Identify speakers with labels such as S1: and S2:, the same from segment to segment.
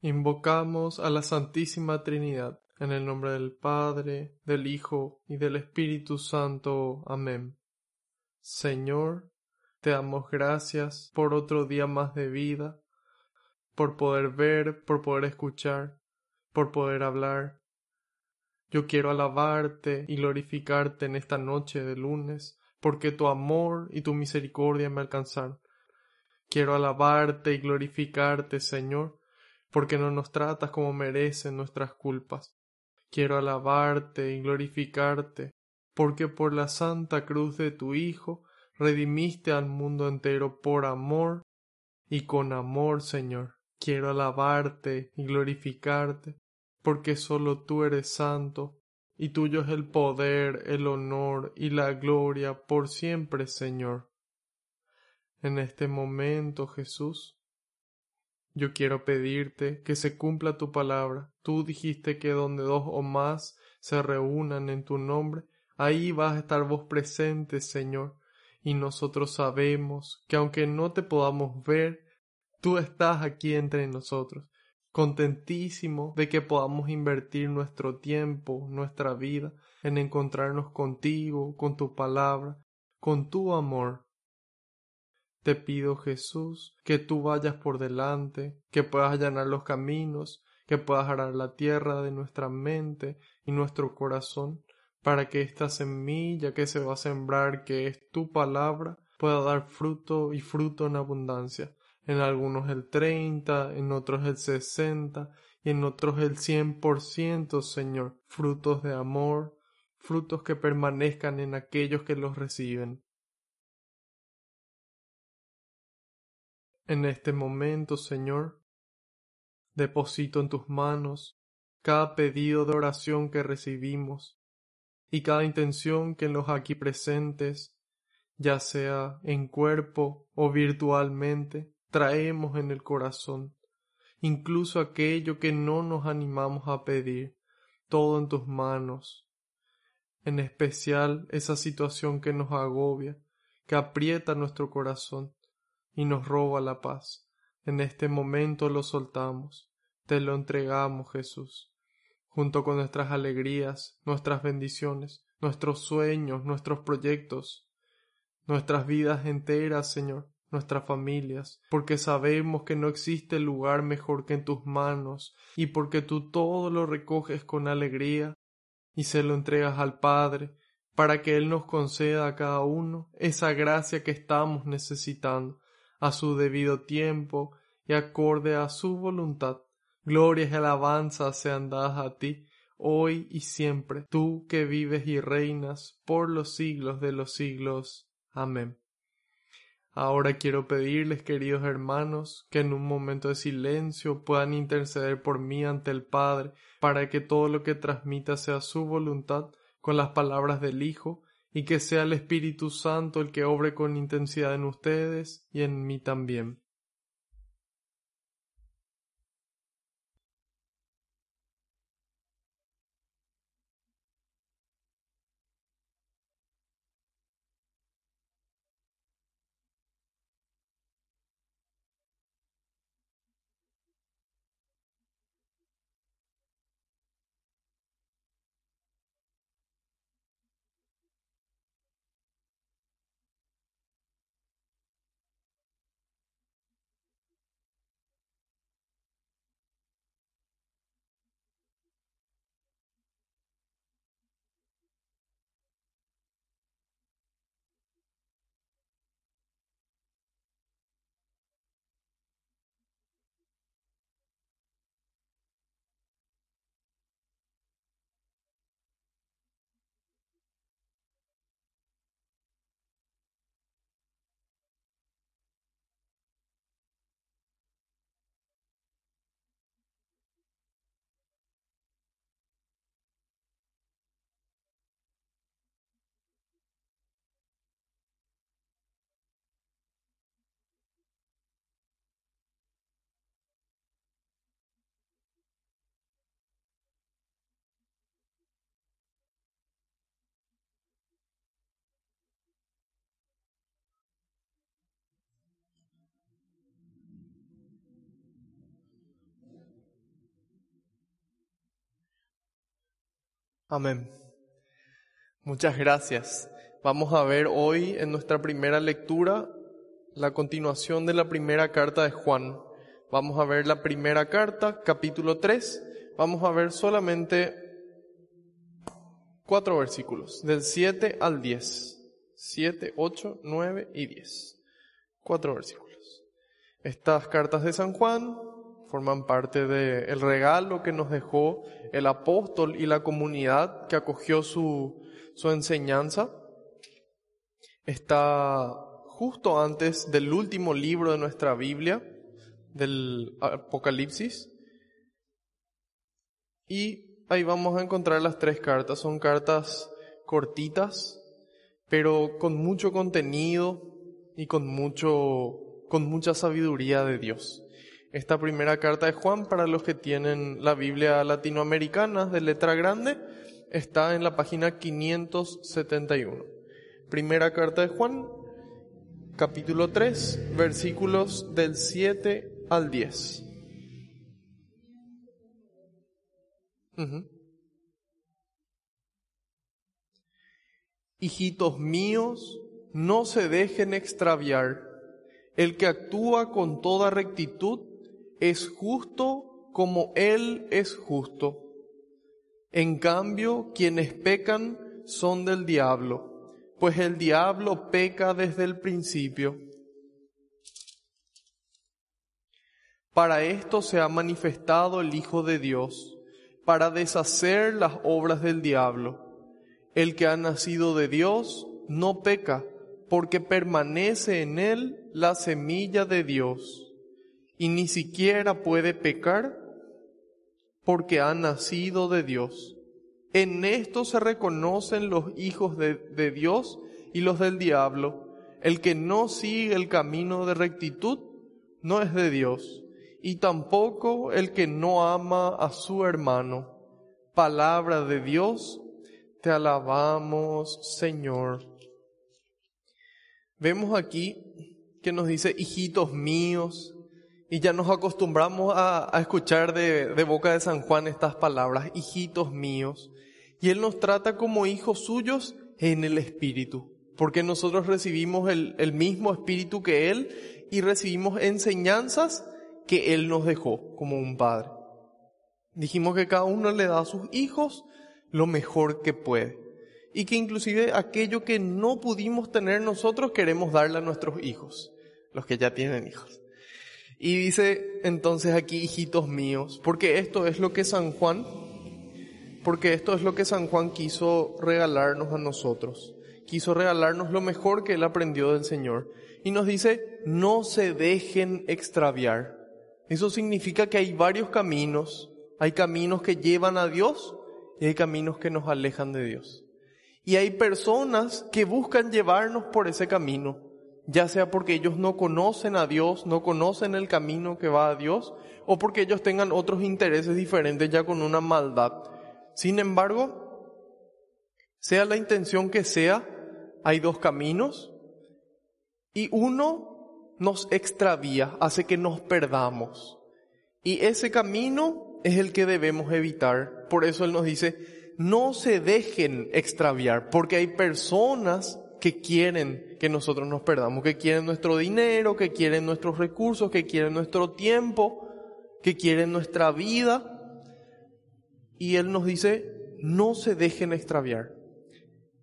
S1: Invocamos a la Santísima Trinidad, en el nombre del Padre, del Hijo y del Espíritu Santo. Amén. Señor, te damos gracias por otro día más de vida, por poder ver, por poder escuchar, por poder hablar. Yo quiero alabarte y glorificarte en esta noche de lunes, porque tu amor y tu misericordia me alcanzaron. Quiero alabarte y glorificarte, Señor, porque no nos tratas como merecen nuestras culpas. Quiero alabarte y glorificarte, porque por la santa cruz de tu Hijo redimiste al mundo entero por amor y con amor, Señor. Quiero alabarte y glorificarte, porque sólo tú eres santo, y tuyo es el poder, el honor y la gloria por siempre, Señor en este momento, Jesús. Yo quiero pedirte que se cumpla tu palabra. Tú dijiste que donde dos o más se reúnan en tu nombre, ahí vas a estar vos presente, Señor. Y nosotros sabemos que aunque no te podamos ver, tú estás aquí entre nosotros, contentísimo de que podamos invertir nuestro tiempo, nuestra vida, en encontrarnos contigo, con tu palabra, con tu amor. Te pido, Jesús, que tú vayas por delante, que puedas allanar los caminos, que puedas arar la tierra de nuestra mente y nuestro corazón, para que esta semilla que se va a sembrar, que es tu palabra, pueda dar fruto y fruto en abundancia. En algunos el treinta, en otros el sesenta y en otros el cien por ciento, Señor, frutos de amor, frutos que permanezcan en aquellos que los reciben. En este momento, Señor, deposito en tus manos cada pedido de oración que recibimos y cada intención que los aquí presentes, ya sea en cuerpo o virtualmente, traemos en el corazón, incluso aquello que no nos animamos a pedir, todo en tus manos, en especial esa situación que nos agobia, que aprieta nuestro corazón, y nos roba la paz. En este momento lo soltamos, te lo entregamos, Jesús, junto con nuestras alegrías, nuestras bendiciones, nuestros sueños, nuestros proyectos, nuestras vidas enteras, Señor, nuestras familias, porque sabemos que no existe lugar mejor que en tus manos, y porque tú todo lo recoges con alegría y se lo entregas al Padre, para que Él nos conceda a cada uno esa gracia que estamos necesitando, a su debido tiempo y acorde a su voluntad. Glorias y alabanzas sean dadas a ti, hoy y siempre, tú que vives y reinas por los siglos de los siglos. Amén. Ahora quiero pedirles, queridos hermanos, que en un momento de silencio puedan interceder por mí ante el Padre, para que todo lo que transmita sea su voluntad, con las palabras del Hijo, y que sea el Espíritu Santo el que obre con intensidad en ustedes y en mí también. Amén. Muchas gracias. Vamos a ver hoy en nuestra primera lectura la continuación de la primera carta de Juan. Vamos a ver la primera carta, capítulo 3. Vamos a ver solamente cuatro versículos, del 7 al 10. 7, 8, 9 y 10. Cuatro versículos. Estas cartas de San Juan forman parte del regalo que nos dejó el apóstol y la comunidad que acogió su, su enseñanza. Está justo antes del último libro de nuestra Biblia, del Apocalipsis. Y ahí vamos a encontrar las tres cartas. Son cartas cortitas, pero con mucho contenido y con mucho, con mucha sabiduría de Dios. Esta primera carta de Juan, para los que tienen la Biblia latinoamericana de letra grande, está en la página 571. Primera carta de Juan, capítulo 3, versículos del 7 al 10. Hijitos míos, no se dejen extraviar. El que actúa con toda rectitud es justo como Él es justo. En cambio, quienes pecan son del diablo, pues el diablo peca desde el principio. Para esto se ha manifestado el Hijo de Dios, para deshacer las obras del diablo. El que ha nacido de Dios no peca, porque permanece en él la semilla de Dios y ni siquiera puede pecar porque ha nacido de Dios. En esto se reconocen los hijos de, de, Dios y los del diablo. El que no sigue el camino de rectitud no es de Dios, y tampoco el que no ama a su hermano. Palabra de Dios, te alabamos, Señor. Vemos aquí que nos dice, hijitos míos, y ya nos acostumbramos a, escuchar de, boca de San Juan estas palabras, hijitos míos. Y Él nos trata como hijos suyos en el Espíritu, porque nosotros recibimos el, el mismo Espíritu que Él y recibimos enseñanzas que Él nos dejó como un Padre. Dijimos que cada uno le da a sus hijos lo mejor que puede. Y que inclusive aquello que no pudimos tener nosotros queremos darle a nuestros hijos, los que ya tienen hijos. Y dice entonces aquí, hijitos míos, porque esto es lo que San Juan, porque esto es lo que San Juan quiso regalarnos a nosotros. Quiso regalarnos lo mejor que él aprendió del Señor. Y nos dice, no se dejen extraviar. Eso significa que hay varios caminos. Hay caminos que llevan a Dios y hay caminos que nos alejan de Dios. Y hay personas que buscan llevarnos por ese camino ya sea porque ellos no conocen a Dios, no conocen el camino que va a Dios, o porque ellos tengan otros intereses diferentes ya con una maldad. Sin embargo, sea la intención que sea, hay dos caminos y uno nos extravía, hace que nos perdamos. Y ese camino es el que debemos evitar. Por eso Él nos dice, no se dejen extraviar, porque hay personas que quieren que nosotros nos perdamos, que quieren nuestro dinero, que quieren nuestros recursos, que quieren nuestro tiempo, que quieren nuestra vida. Y Él nos dice, no se dejen extraviar.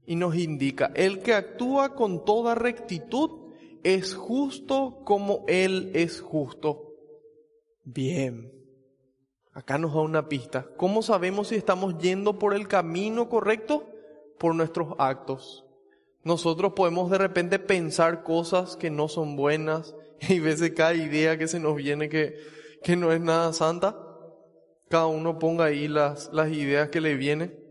S1: Y nos indica, el que actúa con toda rectitud es justo como Él es justo. Bien. Acá nos da una pista. ¿Cómo sabemos si estamos yendo por el camino correcto? Por nuestros actos nosotros podemos de repente pensar cosas que no son buenas y veces cada idea que se nos viene que, que no es nada santa. Cada uno ponga ahí las, las ideas que le vienen.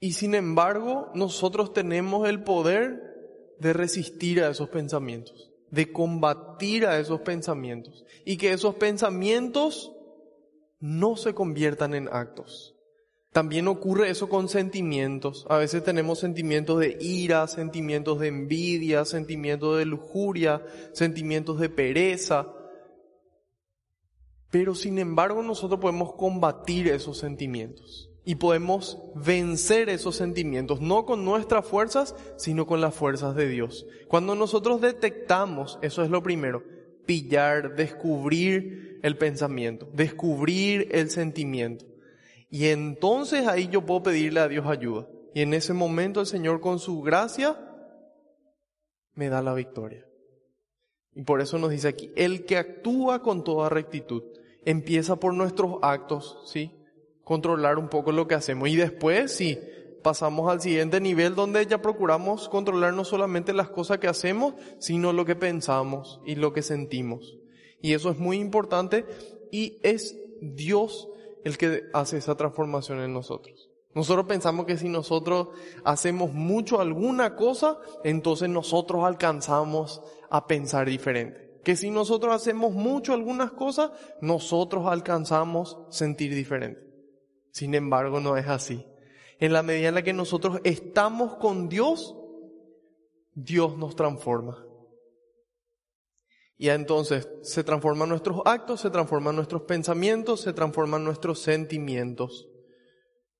S1: Y sin embargo, nosotros tenemos el poder de resistir a esos pensamientos, de combatir a esos pensamientos y que esos pensamientos no se conviertan en actos. También ocurre eso con sentimientos. A veces tenemos sentimientos de ira, sentimientos de envidia, sentimientos de lujuria, sentimientos de pereza. Pero sin embargo nosotros podemos combatir esos sentimientos. Y podemos vencer esos sentimientos, no con nuestras fuerzas, sino con las fuerzas de Dios. Cuando nosotros detectamos, eso es lo primero, pillar, descubrir el pensamiento, descubrir el sentimiento. Y entonces ahí yo puedo pedirle a Dios ayuda. Y en ese momento el Señor con su gracia me da la victoria. Y por eso nos dice aquí, el que actúa con toda rectitud, empieza por nuestros actos, ¿sí? Controlar un poco lo que hacemos. Y después, sí, pasamos al siguiente nivel donde ya procuramos controlar no solamente las cosas que hacemos, sino lo que pensamos y lo que sentimos. Y eso es muy importante y es Dios el que hace esa transformación en nosotros. Nosotros pensamos que si nosotros hacemos mucho alguna cosa, entonces nosotros alcanzamos a pensar diferente. Que si nosotros hacemos mucho algunas cosas, nosotros alcanzamos sentir diferente. Sin embargo, no es así. En la medida en la que nosotros estamos con Dios, Dios nos transforma. Y entonces se transforman nuestros actos, se transforman nuestros pensamientos, se transforman nuestros sentimientos.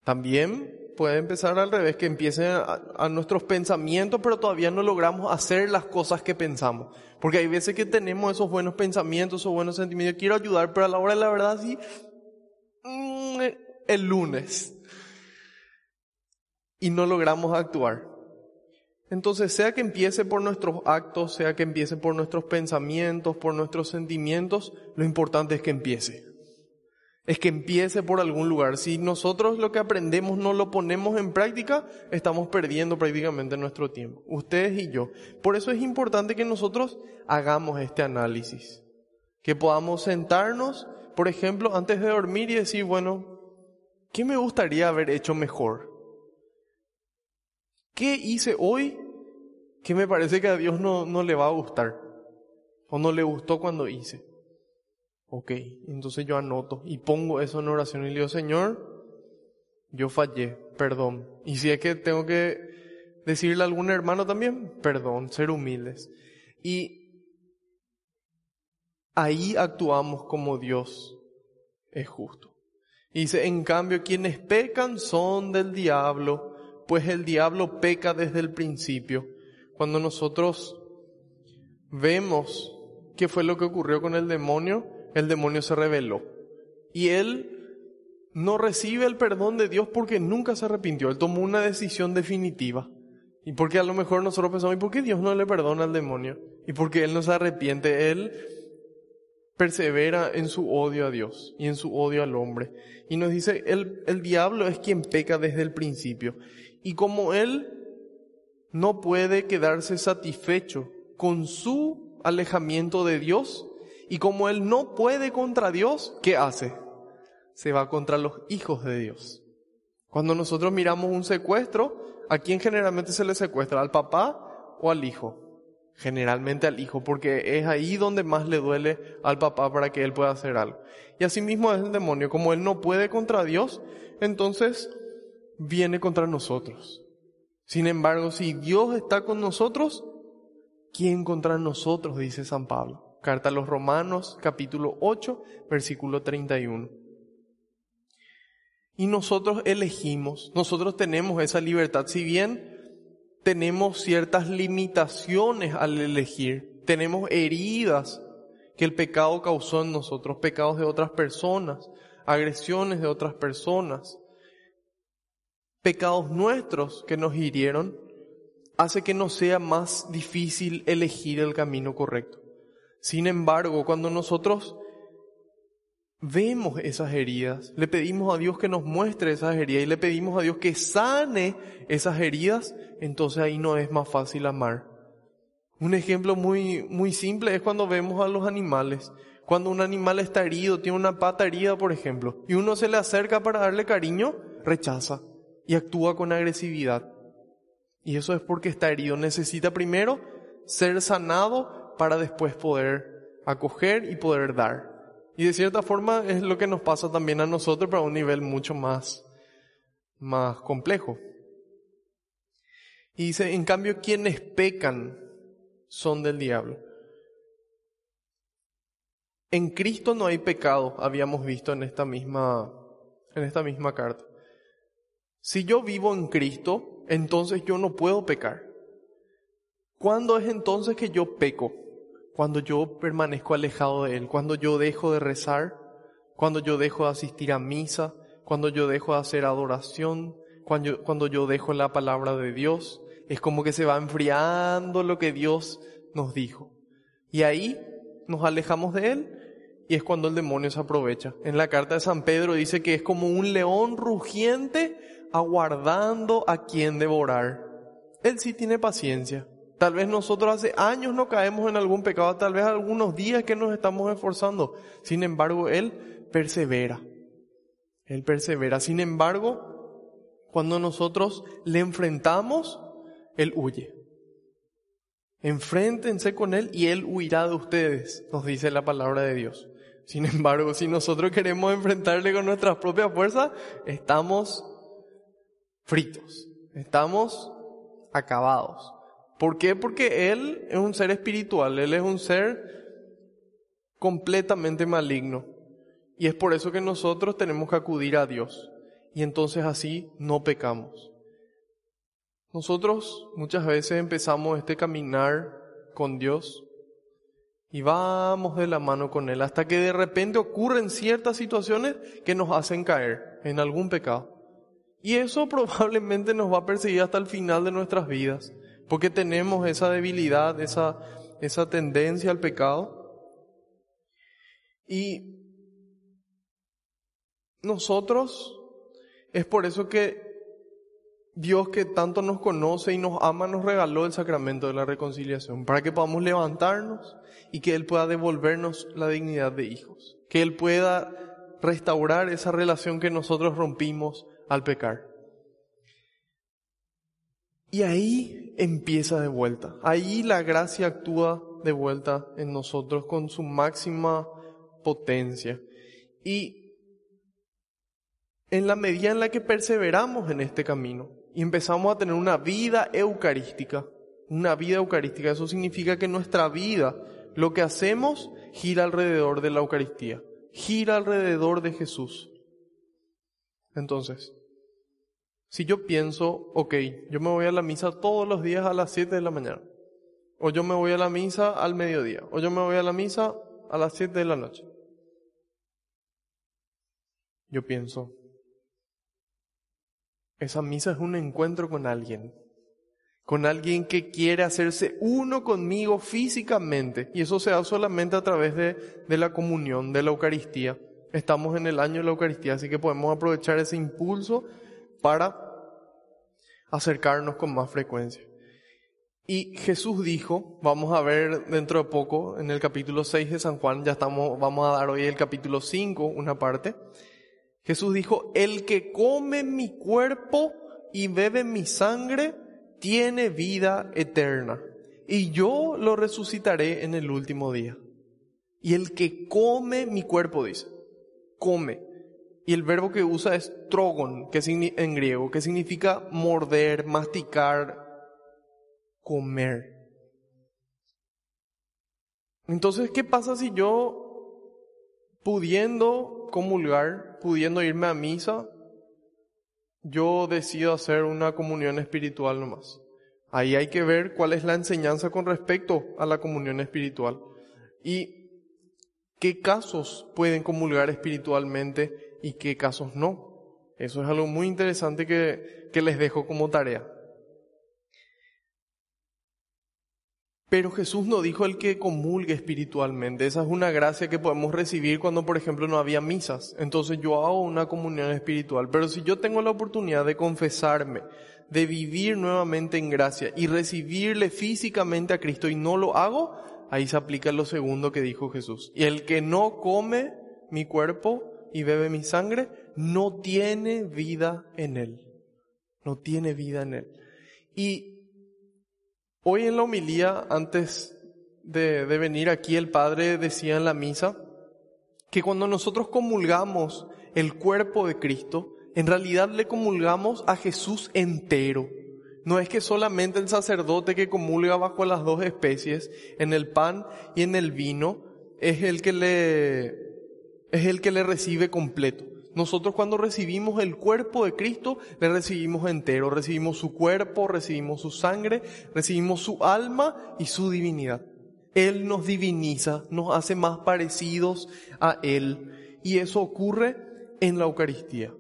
S1: También puede empezar al revés, que empiecen a, nuestros pensamientos, pero todavía no logramos hacer las cosas que pensamos. Porque hay veces que tenemos esos buenos pensamientos, esos buenos sentimientos, quiero ayudar, pero a la hora de la verdad sí, mm, el lunes. Y no logramos actuar. Entonces, sea que empiece por nuestros actos, sea que empiece por nuestros pensamientos, por nuestros sentimientos, lo importante es que empiece. Es que empiece por algún lugar. Si nosotros lo que aprendemos no lo ponemos en práctica, estamos perdiendo prácticamente nuestro tiempo. Ustedes y yo. Por eso es importante que nosotros hagamos este análisis. Que podamos sentarnos, por ejemplo, antes de dormir y decir, bueno, ¿qué me gustaría haber hecho mejor? ¿Qué hice hoy que me parece que a Dios no, no le va a gustar? ¿O no le gustó cuando hice? Ok, entonces yo anoto y pongo eso en oración y le digo, Señor, yo fallé, perdón. Y si es que tengo que decirle a algún hermano también, perdón, ser humildes. Y ahí actuamos como Dios es justo. Y dice, en cambio, quienes pecan son del diablo pues el diablo peca desde el principio. Cuando nosotros vemos qué fue lo que ocurrió con el demonio, el demonio se rebeló. Y él no recibe el perdón de Dios porque nunca se arrepintió. Él tomó una decisión definitiva. Y porque a lo mejor nosotros pensamos, ¿y por qué Dios no le perdona al demonio? Y porque Él no se arrepiente. Él persevera en su odio a Dios y en su odio al hombre. Y nos dice, el, el diablo es quien peca desde el principio. Y como Él no puede quedarse satisfecho con su alejamiento de Dios, y como Él no puede contra Dios, ¿qué hace? Se va contra los hijos de Dios. Cuando nosotros miramos un secuestro, ¿a quién generalmente se le secuestra? ¿Al papá o al hijo? Generalmente al hijo, porque es ahí donde más le duele al papá para que él pueda hacer algo. Y asimismo es el demonio, como él no puede contra Dios, entonces viene contra nosotros. Sin embargo, si Dios está con nosotros, ¿quién contra nosotros? Dice San Pablo. Carta a los Romanos, capítulo 8, versículo 31. Y nosotros elegimos, nosotros tenemos esa libertad, si bien tenemos ciertas limitaciones al elegir, tenemos heridas que el pecado causó en nosotros, pecados de otras personas, agresiones de otras personas, pecados nuestros que nos hirieron, hace que nos sea más difícil elegir el camino correcto. Sin embargo, cuando nosotros vemos esas heridas, le pedimos a Dios que nos muestre esas heridas y le pedimos a Dios que sane esas heridas, entonces ahí no es más fácil amar. Un ejemplo muy, muy simple es cuando vemos a los animales. Cuando un animal está herido, tiene una pata herida, por ejemplo, y uno se le acerca para darle cariño, rechaza y actúa con agresividad. Y eso es porque está herido. Necesita primero ser sanado para después poder acoger y poder dar. Y de cierta forma es lo que nos pasa también a nosotros, pero a un nivel mucho más, más complejo. Y dice, en cambio, quienes pecan son del diablo. En Cristo no hay pecado, habíamos visto en esta misma, en esta misma carta. Si yo vivo en Cristo, entonces yo no puedo pecar. ¿Cuándo es entonces que yo peco? Cuando yo permanezco alejado de Él, cuando yo dejo de rezar, cuando yo dejo de asistir a misa, cuando yo dejo de hacer adoración, cuando, cuando yo dejo la palabra de Dios. Es como que se va enfriando lo que Dios nos dijo. Y ahí nos alejamos de Él y es cuando el demonio se aprovecha. En la carta de San Pedro dice que es como un león rugiente aguardando a quien devorar. Él sí tiene paciencia. Tal vez nosotros hace años no caemos en algún pecado, tal vez algunos días que nos estamos esforzando. Sin embargo, Él persevera. Él persevera. Sin embargo, cuando nosotros le enfrentamos, Él huye. Enfréntense con Él y Él huirá de ustedes, nos dice la palabra de Dios. Sin embargo, si nosotros queremos enfrentarle con nuestras propias fuerzas, estamos fritos, estamos acabados. ¿Por qué? Porque Él es un ser espiritual, Él es un ser completamente maligno. Y es por eso que nosotros tenemos que acudir a Dios. Y entonces así no pecamos. Nosotros muchas veces empezamos este caminar con Dios y vamos de la mano con Él hasta que de repente ocurren ciertas situaciones que nos hacen caer en algún pecado. Y eso probablemente nos va a perseguir hasta el final de nuestras vidas, porque tenemos esa debilidad, esa, esa tendencia al pecado. Y nosotros, es por eso que Dios que tanto nos conoce y nos ama nos regaló el sacramento de la reconciliación para que podamos levantarnos y que Él pueda devolvernos la dignidad de hijos, que Él pueda restaurar esa relación que nosotros rompimos al pecar. Y ahí empieza de vuelta, ahí la gracia actúa de vuelta en nosotros con su máxima potencia. Y en la medida en la que perseveramos en este camino, y empezamos a tener una vida eucarística. Una vida eucarística, eso significa que nuestra vida, lo que hacemos, gira alrededor de la Eucaristía, gira alrededor de Jesús. Entonces, si yo pienso, ok, yo me voy a la misa todos los días a las 7 de la mañana, o yo me voy a la misa al mediodía, o yo me voy a la misa a las 7 de la noche. Yo pienso, esa misa es un encuentro con alguien, con alguien que quiere hacerse uno conmigo físicamente. Y eso se da solamente a través de, de la comunión, de la Eucaristía. Estamos en el año de la Eucaristía, así que podemos aprovechar ese impulso para acercarnos con más frecuencia. Y Jesús dijo, vamos a ver dentro de poco en el capítulo 6 de San Juan, ya estamos, vamos a dar hoy el capítulo 5, una parte, Jesús dijo, el que come mi cuerpo y bebe mi sangre tiene vida eterna, y yo lo resucitaré en el último día. Y el que come mi cuerpo, dice, come. Y el verbo que usa es trogon, que en griego, que significa morder, masticar, comer. Entonces, ¿qué pasa si yo, pudiendo comulgar, pudiendo irme a misa, yo decido hacer una comunión espiritual nomás. Ahí hay que ver cuál es la enseñanza con respecto a la comunión espiritual y qué casos pueden comulgar espiritualmente y qué casos no. Eso es algo muy interesante que, que les dejo como tarea. Pero Jesús no dijo el que comulgue espiritualmente. Esa es una gracia que podemos recibir cuando, por ejemplo, no había misas. Entonces yo hago una comunión espiritual. Pero si yo tengo la oportunidad de confesarme, de vivir nuevamente en gracia y recibirle físicamente a Cristo y no lo hago, ahí se aplica lo segundo que dijo Jesús. Y el que no come mi cuerpo y bebe mi sangre, no tiene vida en él. No tiene vida en él. Y Hoy en la homilía, antes de, venir aquí, el Padre decía en la misa que cuando nosotros comulgamos el cuerpo de Cristo, en realidad le comulgamos a Jesús entero. No es que solamente el sacerdote que comulga bajo las dos especies, en el pan y en el vino, es el que le, es el que le recibe completo, Nosotros cuando recibimos el cuerpo de Cristo, le recibimos entero, recibimos su cuerpo, recibimos su sangre, recibimos su alma y su divinidad. Él nos diviniza, nos hace más parecidos a Él. Y eso ocurre en la Eucaristía.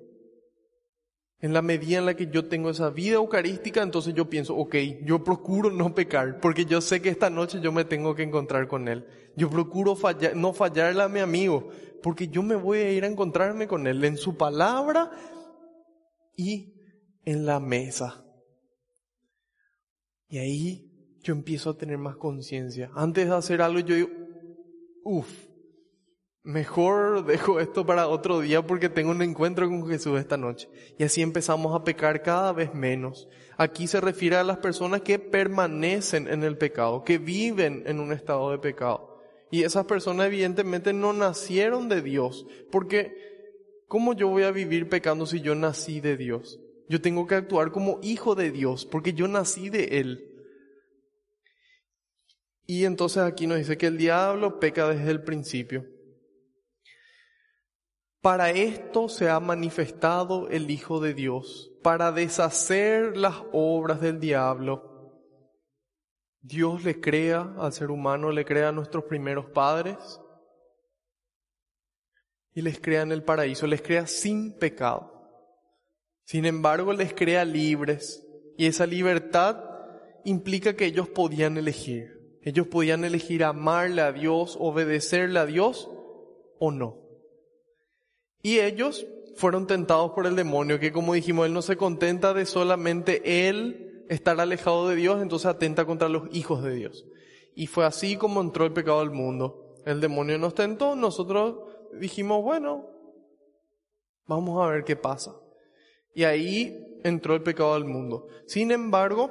S1: En la medida en la que yo tengo esa vida eucarística, entonces yo pienso, ok, yo procuro no pecar, porque yo sé que esta noche yo me tengo que encontrar con Él. Yo procuro no fallarle a mi amigo, porque yo me voy a ir a encontrarme con Él en su palabra y en la mesa. Y ahí yo empiezo a tener más conciencia. Antes de hacer algo, yo digo, uff, mejor dejo esto para otro día porque tengo un encuentro con Jesús esta noche. Y así empezamos a pecar cada vez menos. Aquí se refiere a las personas que permanecen en el pecado, que viven en un estado de pecado. Y esas personas evidentemente no nacieron de Dios, porque ¿cómo yo voy a vivir pecando si yo nací de Dios? Yo tengo que actuar como hijo de Dios, porque yo nací de Él. Y entonces aquí nos dice que el diablo peca desde el principio. Para esto se ha manifestado el Hijo de Dios, para deshacer las obras del diablo. Dios le crea al ser humano, le crea a nuestros primeros padres y les crea en el paraíso, les crea sin pecado. Sin embargo, les crea libres y esa libertad implica que ellos podían elegir. Ellos podían elegir amarle a Dios, obedecerle a Dios o no. Y ellos fueron tentados por el demonio, que como dijimos, él no se contenta de solamente él estar alejado de Dios, entonces atenta contra los hijos de Dios. Y fue así como entró el pecado al mundo. El demonio nos tentó, nosotros dijimos, bueno, vamos a ver qué pasa. Y ahí entró el pecado al mundo. Sin embargo,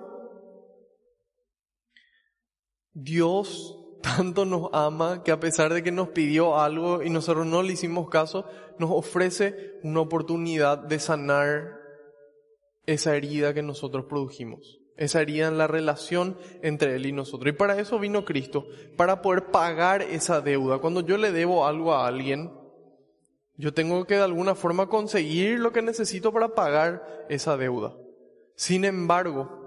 S1: Dios tanto nos ama que a pesar de que nos pidió algo y nosotros no le hicimos caso, nos ofrece una oportunidad de sanar esa herida que nosotros produjimos, esa herida en la relación entre Él y nosotros. Y para eso vino Cristo, para poder pagar esa deuda. Cuando yo le debo algo a alguien, yo tengo que de alguna forma conseguir lo que necesito para pagar esa deuda. Sin embargo,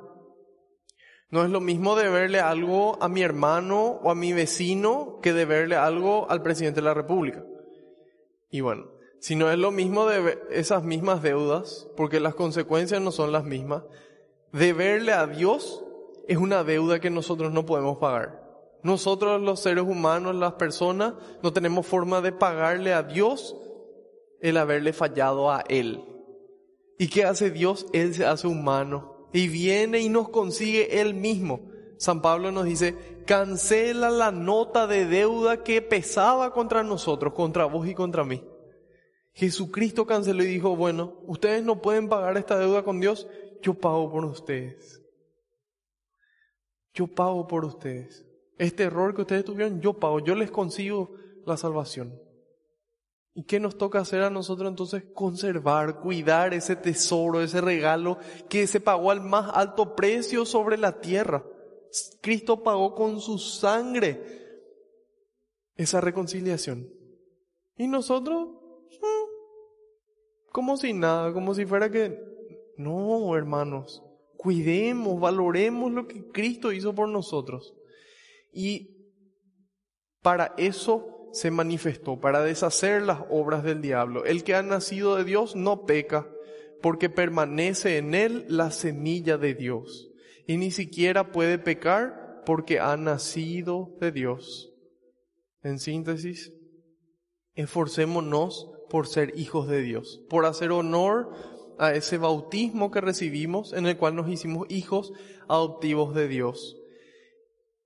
S1: no es lo mismo deberle algo a mi hermano o a mi vecino que deberle algo al presidente de la República. Y bueno, si no es lo mismo de esas mismas deudas, porque las consecuencias no son las mismas, deberle a Dios es una deuda que nosotros no podemos pagar. Nosotros los seres humanos, las personas, no tenemos forma de pagarle a Dios el haberle fallado a Él. ¿Y qué hace Dios? Él se hace humano y viene y nos consigue Él mismo. San Pablo nos dice, cancela la nota de deuda que pesaba contra nosotros, contra vos y contra mí. Jesucristo canceló y dijo, bueno, ustedes no pueden pagar esta deuda con Dios, yo pago por ustedes. Yo pago por ustedes. Este error que ustedes tuvieron, yo pago, yo les consigo la salvación. ¿Y qué nos toca hacer a nosotros entonces? Conservar, cuidar ese tesoro, ese regalo que se pagó al más alto precio sobre la tierra. Cristo pagó con su sangre esa reconciliación. Y nosotros, mm, como si nada, como si fuera que, no, hermanos, cuidemos, valoremos lo que Cristo hizo por nosotros. Y para eso se manifestó para deshacer las obras del diablo. El que ha nacido de Dios no peca, porque permanece en él la semilla de Dios. Y ni siquiera puede pecar porque ha nacido de Dios. En síntesis, esforcémonos por ser hijos de Dios, por hacer honor a ese bautismo que recibimos en el cual nos hicimos hijos adoptivos de Dios.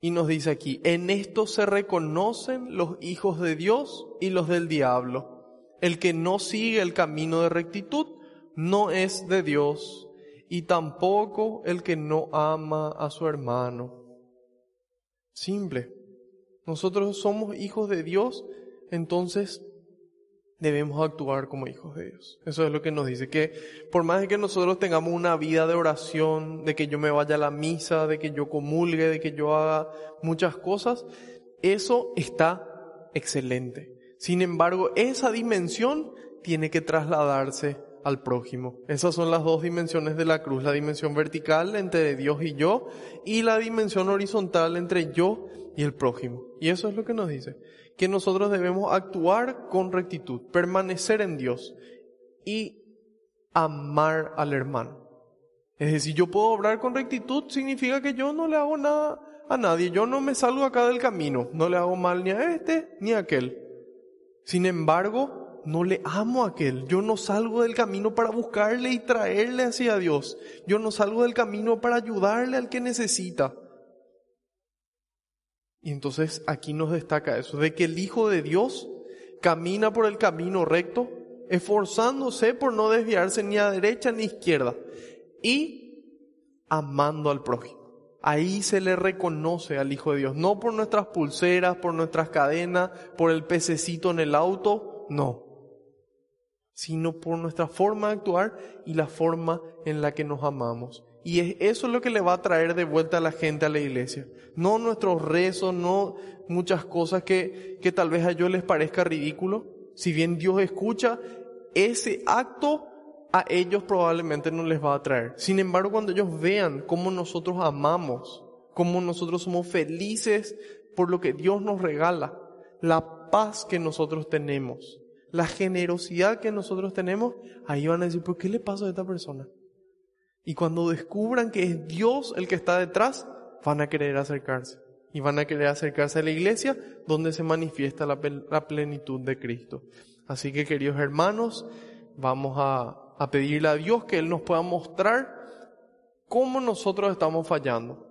S1: Y nos dice aquí, en esto se reconocen los hijos de Dios y los del diablo. El que no sigue el camino de rectitud no es de Dios y tampoco el que no ama a su hermano. Simple. Nosotros somos hijos de Dios, entonces debemos actuar como hijos de Dios. Eso es lo que nos dice, que por más de que nosotros tengamos una vida de oración, de que yo me vaya a la misa, de que yo comulgue, de que yo haga muchas cosas, eso está excelente. Sin embargo, esa dimensión tiene que trasladarse al prójimo. Esas son las dos dimensiones de la cruz, la dimensión vertical entre Dios y yo y la dimensión horizontal entre yo y el prójimo. Y eso es lo que nos dice, que nosotros debemos actuar con rectitud, permanecer en Dios y amar al hermano. Es decir, yo puedo obrar con rectitud, significa que yo no le hago nada a nadie, yo no me salgo acá del camino, no le hago mal ni a este ni a aquel. Sin embargo, no le amo a aquel, yo no salgo del camino para buscarle y traerle hacia Dios, yo no salgo del camino para ayudarle al que necesita. Y entonces aquí nos destaca eso, de que el Hijo de Dios camina por el camino recto, esforzándose por no desviarse ni a derecha ni a izquierda y amando al prójimo. Ahí se le reconoce al Hijo de Dios, no por nuestras pulseras, por nuestras cadenas, por el pececito en el auto, no, sino por nuestra forma de actuar y la forma en la que nos amamos. Y es, eso es lo que le va a traer de vuelta a la gente a la iglesia. No nuestros rezos, no muchas cosas que, que tal vez a ellos les parezca ridículo. Si bien Dios escucha, ese acto a ellos probablemente no les va a traer. Sin embargo, cuando ellos vean cómo nosotros amamos, cómo nosotros somos felices por lo que Dios nos regala, la paz que nosotros tenemos, la generosidad que nosotros tenemos, ahí van a decir, ¿por qué le pasa a esta persona? Y cuando descubran que es Dios el que está detrás, van a querer acercarse. Y van a querer acercarse a la iglesia donde se manifiesta la, plenitud de Cristo. Así que queridos hermanos, vamos a, a pedirle a Dios que Él nos pueda mostrar cómo nosotros estamos fallando,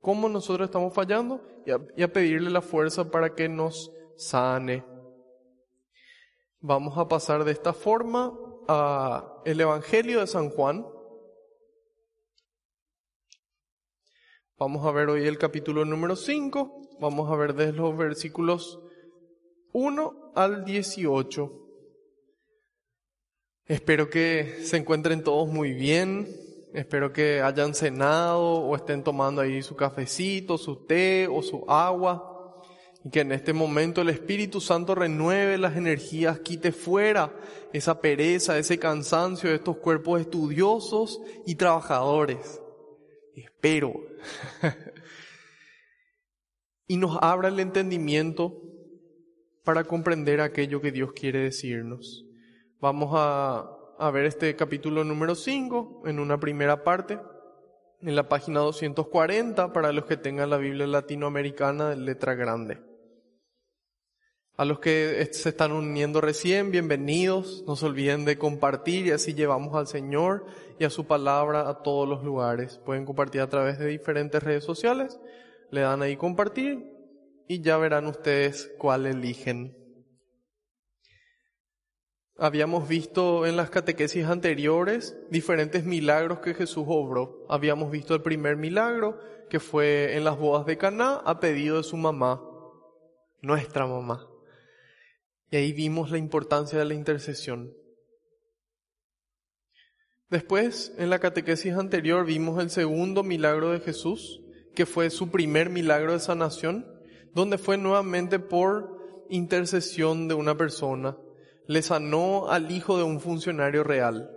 S1: cómo nosotros estamos fallando y a, pedirle la fuerza para que nos sane. Vamos a pasar de esta forma a el Evangelio de San Juan. Vamos a ver hoy el capítulo número 5. Vamos a ver desde los versículos 1 al 18. Espero que se encuentren todos muy bien. Espero que hayan cenado o estén tomando ahí su cafecito, su té o su agua. Y que en este momento el Espíritu Santo renueve las energías, quite fuera esa pereza, ese cansancio de estos cuerpos estudiosos y trabajadores. Espero. y nos abra el entendimiento para comprender aquello que Dios quiere decirnos. Vamos a, ver este capítulo número 5 en una primera parte, en la página 240 para los que tengan la Biblia latinoamericana letra grande. A los que se están uniendo recién, bienvenidos. No se olviden de compartir y así llevamos al Señor y a su palabra a todos los lugares. Pueden compartir a través de diferentes redes sociales. Le dan ahí compartir y ya verán ustedes cuál eligen. Habíamos visto en las catequesis anteriores diferentes milagros que Jesús obró. Habíamos visto el primer milagro, que fue en las bodas de Caná a pedido de su mamá, nuestra mamá. Y ahí vimos la importancia de la intercesión. Después, en la catequesis anterior, vimos el segundo milagro de Jesús, que fue su primer milagro de sanación, donde fue nuevamente por intercesión de una persona le sanó al hijo de un funcionario real.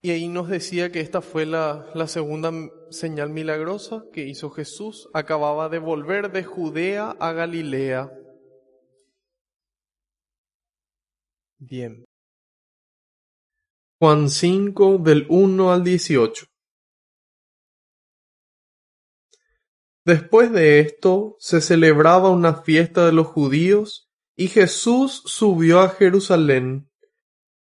S1: Y ahí nos decía que esta fue la, la, segunda señal milagrosa que hizo Jesús. Acababa de volver de Judea a Galilea. Juan 5 del 1 al 18. Después de esto se celebraba una fiesta de los judíos y Jesús subió a Jerusalén.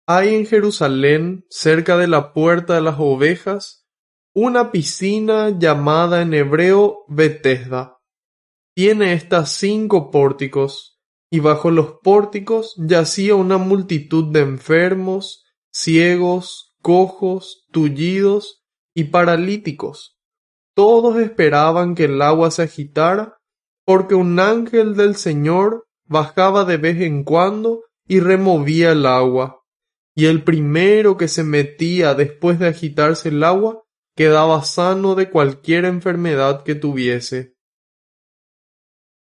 S1: Hay en Jerusalén, cerca de la puerta de las ovejas, una piscina llamada en hebreo Betesda. Tiene estas cinco pórticos, y bajo los pórticos yacía una multitud de enfermos, ciegos, cojos, tullidos y paralíticos. Todos esperaban que el agua se agitara, porque un ángel del Señor bajaba de vez en cuando y removía el agua, y el primero que se metía después de agitarse el agua quedaba sano de cualquier enfermedad que tuviese.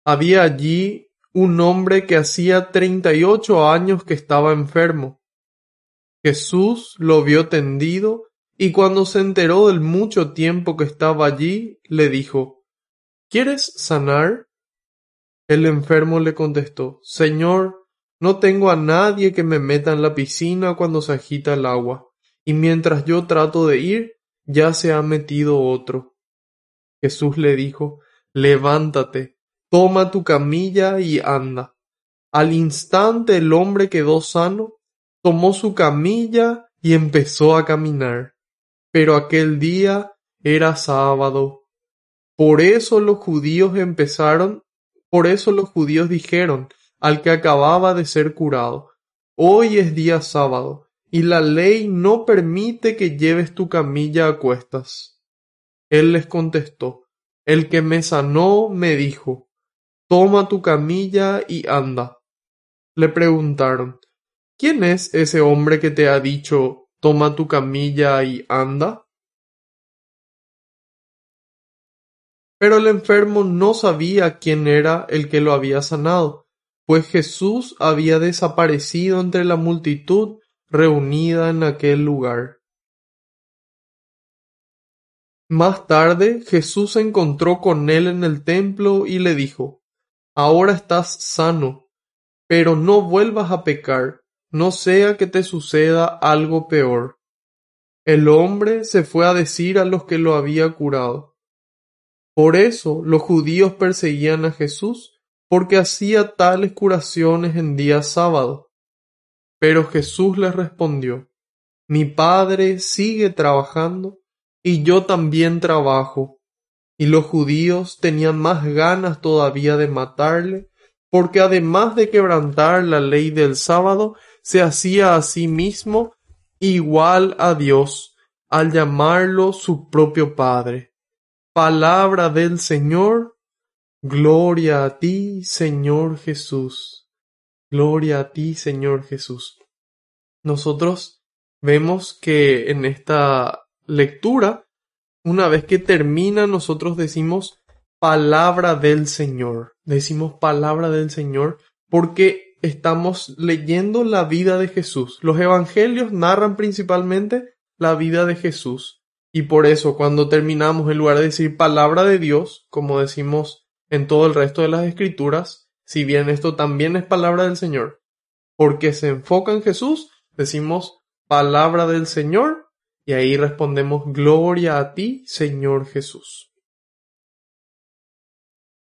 S1: Había allí un hombre que hacía treinta y ocho años que estaba enfermo. Jesús lo vio tendido y cuando se enteró del mucho tiempo que estaba allí, le dijo, ¿Quieres sanar? El enfermo le contestó, Señor, no tengo a nadie que me meta en la piscina cuando se agita el agua, y mientras yo trato de ir, ya se ha metido otro. Jesús le dijo, Levántate, toma tu camilla y anda. Al instante el hombre quedó sano, tomó su camilla y empezó a caminar. Pero aquel día era sábado. Por eso los judíos empezaron, por eso los judíos dijeron al que acababa de ser curado, hoy es día sábado, y la ley no permite que lleves tu camilla a cuestas. Él les contestó, el que me sanó me dijo, toma tu camilla y anda. Le preguntaron, ¿quién es ese hombre que te ha dicho, toma tu camilla y anda? Pero el enfermo no sabía quién era el que lo había sanado, pues Jesús había desaparecido entre la multitud reunida en aquel lugar. Más tarde Jesús se encontró con él en el templo y le dijo, ahora estás sano, pero no vuelvas a pecar, no sea que te suceda algo peor. El hombre se fue a decir a los que lo había curado. Por eso los judíos perseguían a Jesús, porque hacía tales curaciones en día sábado. Pero Jesús les respondió, Mi Padre sigue trabajando, y yo también trabajo y los judíos tenían más ganas todavía de matarle, porque además de quebrantar la ley del sábado, se hacía a sí mismo igual a Dios, al llamarlo su propio Padre. Palabra del Señor, gloria a ti, Señor Jesús. Gloria a ti, Señor Jesús. Nosotros vemos que en esta lectura una vez que termina, nosotros decimos palabra del Señor. Decimos palabra del Señor porque estamos leyendo la vida de Jesús. Los evangelios narran principalmente la vida de Jesús. Y por eso cuando terminamos, en lugar de decir palabra de Dios, como decimos en todo el resto de las escrituras, si bien esto también es palabra del Señor, porque se enfoca en Jesús, decimos palabra del Señor y ahí respondemos, Gloria a ti, Señor Jesús.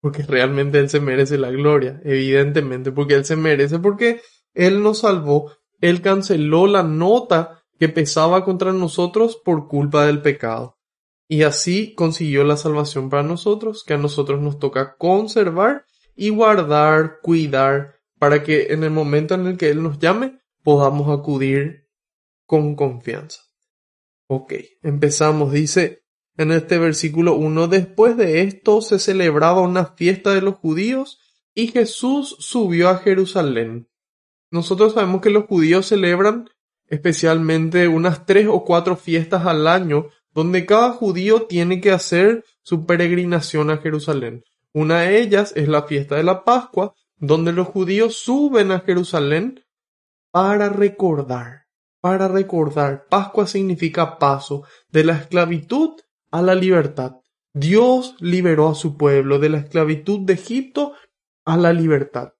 S1: Porque realmente Él se merece la gloria, evidentemente, porque Él se merece, porque Él nos salvó, Él canceló la nota que pesaba contra nosotros por culpa del pecado. Y así consiguió la salvación para nosotros, que a nosotros nos toca conservar y guardar, cuidar, para que en el momento en el que Él nos llame podamos acudir con confianza. Ok, empezamos. Dice en este versículo 1, después de esto se celebraba una fiesta de los judíos y Jesús subió a Jerusalén. Nosotros sabemos que los judíos celebran especialmente unas tres o cuatro fiestas al año donde cada judío tiene que hacer su peregrinación a Jerusalén. Una de ellas es la fiesta de la Pascua, donde los judíos suben a Jerusalén para recordar para recordar. Pascua significa paso de la esclavitud a la libertad. Dios liberó a su pueblo de la esclavitud de Egipto a la libertad.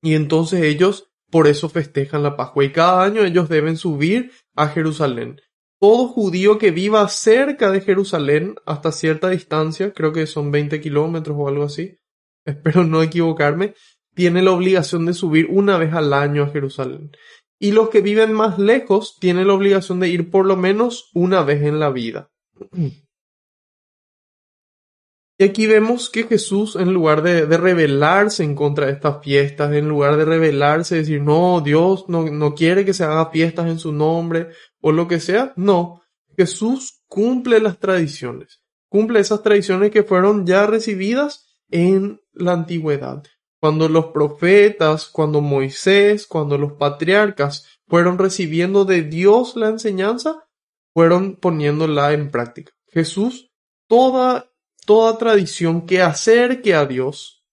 S1: Y entonces ellos por eso festejan la Pascua y cada año ellos deben subir a Jerusalén. Todo judío que viva cerca de Jerusalén hasta cierta distancia, creo que son 20 kilómetros o algo así, espero no equivocarme, tiene la obligación de subir una vez al año a Jerusalén y los que viven más lejos tienen la obligación de ir por lo menos una vez en la vida. Y aquí vemos que Jesús, en lugar de, rebelarse en contra de estas fiestas, en lugar de rebelarse, decir, no, Dios no, no quiere que se haga fiestas en su nombre o lo que sea, no, Jesús cumple las tradiciones, cumple esas tradiciones que fueron ya recibidas en la antigüedad. Cuando los profetas, cuando Moisés, cuando los patriarcas fueron recibiendo de Dios la enseñanza, fueron poniéndola en práctica. Jesús, toda, toda tradición que acerque a Dios,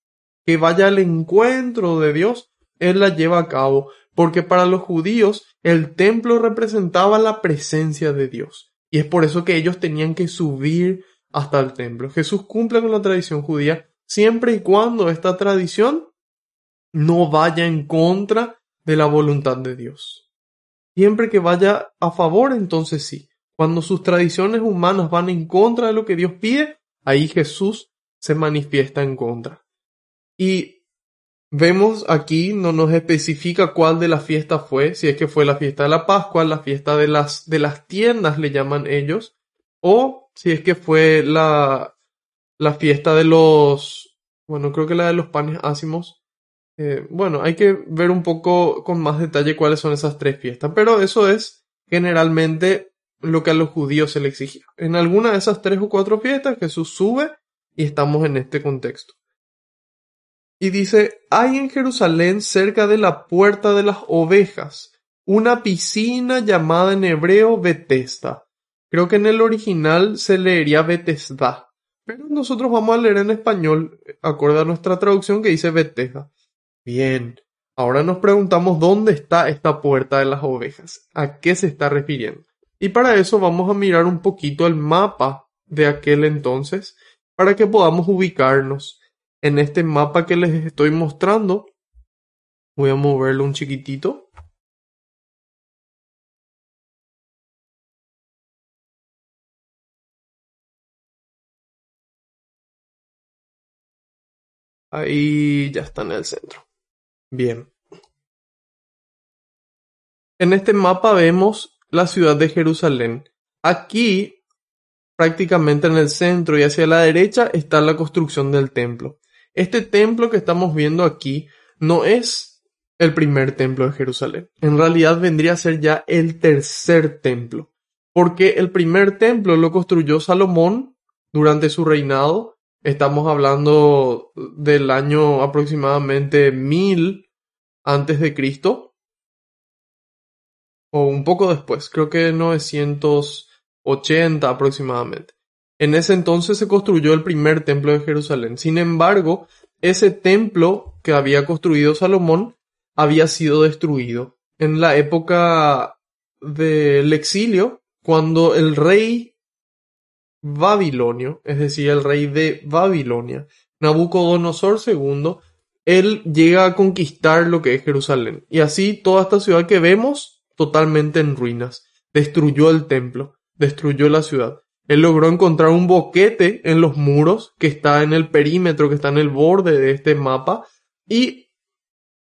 S1: que vaya al encuentro de Dios, Él la lleva a cabo, porque para los judíos el templo representaba la presencia de Dios. Y es por eso que ellos tenían que subir hasta el templo. Jesús cumple con la tradición judía siempre y cuando esta tradición no vaya en contra de la voluntad de Dios. Siempre que vaya a favor, entonces sí. Cuando sus tradiciones humanas van en contra de lo que Dios pide, ahí Jesús se manifiesta en contra. Y vemos aquí, no nos especifica cuál de las fiestas fue, si es que fue la fiesta de la Pascua, la fiesta de las, de las tiendas le llaman ellos, o si es que fue la, la fiesta de los, bueno, creo que la de los panes ácimos. Eh, bueno, hay que ver un poco con más detalle cuáles son esas tres fiestas, pero eso es generalmente lo que a los judíos se les exigía. En alguna de esas tres o cuatro fiestas Jesús sube y estamos en este contexto. Y dice, hay en Jerusalén cerca de la puerta de las ovejas una piscina llamada en hebreo Bethesda. Creo que en el original se leería Bethesda, pero nosotros vamos a leer en español, acorde a nuestra traducción que dice Bethesda. Bien, ahora nos preguntamos dónde está esta puerta de las ovejas, a qué se está refiriendo. Y para eso vamos a mirar un poquito el mapa de aquel entonces para que podamos ubicarnos en este mapa que les estoy mostrando. Voy a moverlo un chiquitito. Ahí ya está en el centro. Bien. En este mapa vemos la ciudad de Jerusalén. Aquí, prácticamente en el centro y hacia la derecha, está la construcción del templo. Este templo que estamos viendo aquí no es el primer templo de Jerusalén. En realidad vendría a ser ya el tercer templo, porque el primer templo lo construyó Salomón durante su reinado. Estamos hablando del año aproximadamente 1000 antes de Cristo o un poco después, creo que 980 aproximadamente. En ese entonces se construyó el primer templo de Jerusalén. Sin embargo, ese templo que había construido Salomón había sido destruido en la época del exilio, cuando el rey babilonio, es decir, el rey de Babilonia, Nabucodonosor II, él llega a conquistar lo que es Jerusalén. Y así toda esta ciudad que vemos totalmente en ruinas. Destruyó el templo, destruyó la ciudad. Él logró encontrar un boquete en los muros que está en el perímetro, que está en el borde de este mapa, y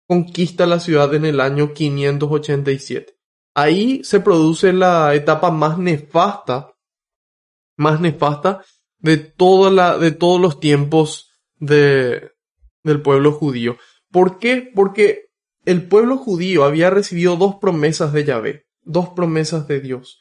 S1: conquista la ciudad en el año 587. Ahí se produce la etapa más nefasta, más nefasta de, toda la, de todos los tiempos de, del pueblo judío. ¿Por qué? Porque el pueblo judío había recibido dos promesas de Yahvé, dos promesas de Dios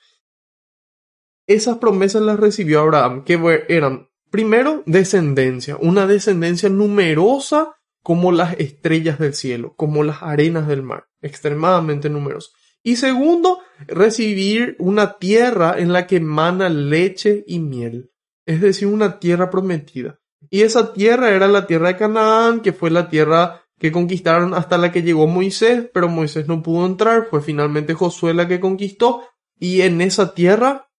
S1: esas promesas las recibió Abraham, que eran, primero, descendencia, una descendencia numerosa como las estrellas del cielo, como las arenas del mar, extremadamente numerosa. Y segundo, recibir una tierra en la que emana leche y miel, es decir, una tierra prometida. Y esa tierra era la tierra de Canaán, que fue la tierra que conquistaron hasta la que llegó Moisés, pero Moisés no pudo entrar, fue finalmente Josué la que conquistó, y en esa tierra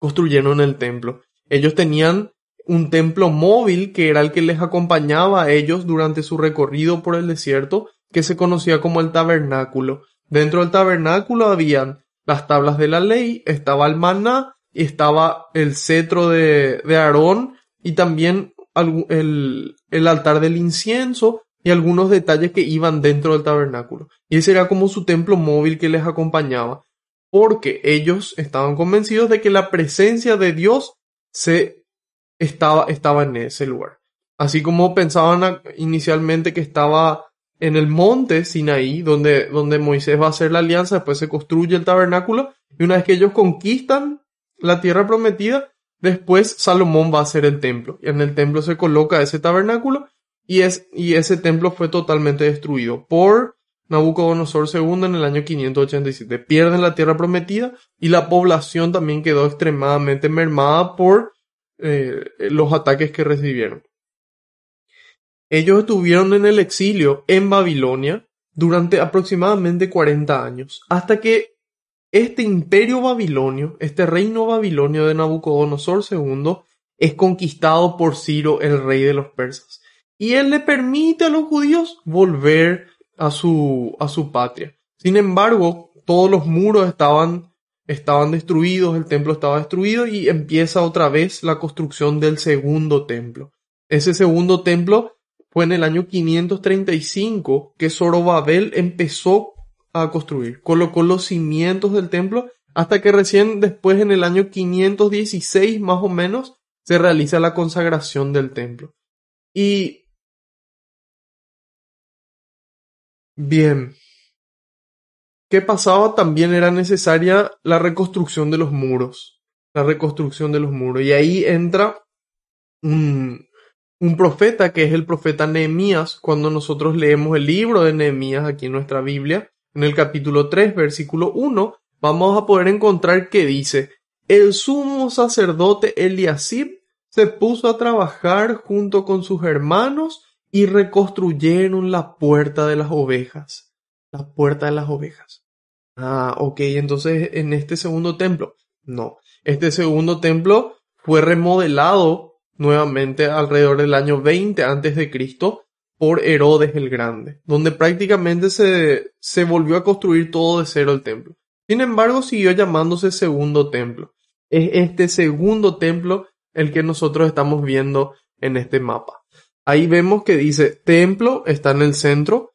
S1: construyeron el templo. Ellos tenían un templo móvil que era el que les acompañaba a ellos durante su recorrido por el desierto, que se conocía como el tabernáculo. Dentro del tabernáculo habían las tablas de la ley, estaba el maná, estaba el cetro de, de Aarón y también el, el altar del incienso y algunos detalles que iban dentro del tabernáculo. Y ese era como su templo móvil que les acompañaba porque ellos estaban convencidos de que la presencia de Dios se estaba, estaba en ese lugar. Así como pensaban inicialmente que estaba en el monte Sinaí, donde, donde Moisés va a hacer la alianza, después se construye el tabernáculo, y una vez que ellos conquistan la tierra prometida, después Salomón va a hacer el templo. Y en el templo se coloca ese tabernáculo, y, es, y ese templo fue totalmente destruido por Nabucodonosor II en el año 587. Pierden la tierra prometida y la población también quedó extremadamente mermada por eh, los ataques que recibieron. Ellos estuvieron en el exilio en Babilonia durante aproximadamente 40 años, hasta que este imperio babilonio, este reino babilonio de Nabucodonosor II, es conquistado por Ciro, el rey de los persas. Y él le permite a los judíos volver a su, a su patria. Sin embargo, todos los muros estaban, estaban destruidos, el templo estaba destruido y empieza otra vez la construcción del segundo templo. Ese segundo templo fue en el año 535 que Zorobabel empezó a construir. Colocó los cimientos del templo hasta que recién después en el año 516 más o menos se realiza la consagración del templo. Y bien, ¿qué pasaba? También era necesaria la reconstrucción de los muros. La reconstrucción de los muros. Y ahí entra un, un profeta que es el profeta Nehemías, cuando nosotros leemos el libro de Nehemías aquí en nuestra Biblia, en el capítulo 3, versículo 1, vamos a poder encontrar que dice, el sumo sacerdote Eliasib se puso a trabajar junto con sus hermanos y reconstruyeron la puerta de las ovejas. La puerta de las ovejas. Ah, ok, entonces en este segundo templo. No, este segundo templo fue remodelado nuevamente alrededor del año 20 antes de Cristo por Herodes el Grande, donde prácticamente se, se volvió a construir todo de cero el templo. Sin embargo, siguió llamándose segundo templo. Es este segundo templo el que nosotros estamos viendo en este mapa. Ahí vemos que dice templo está en el centro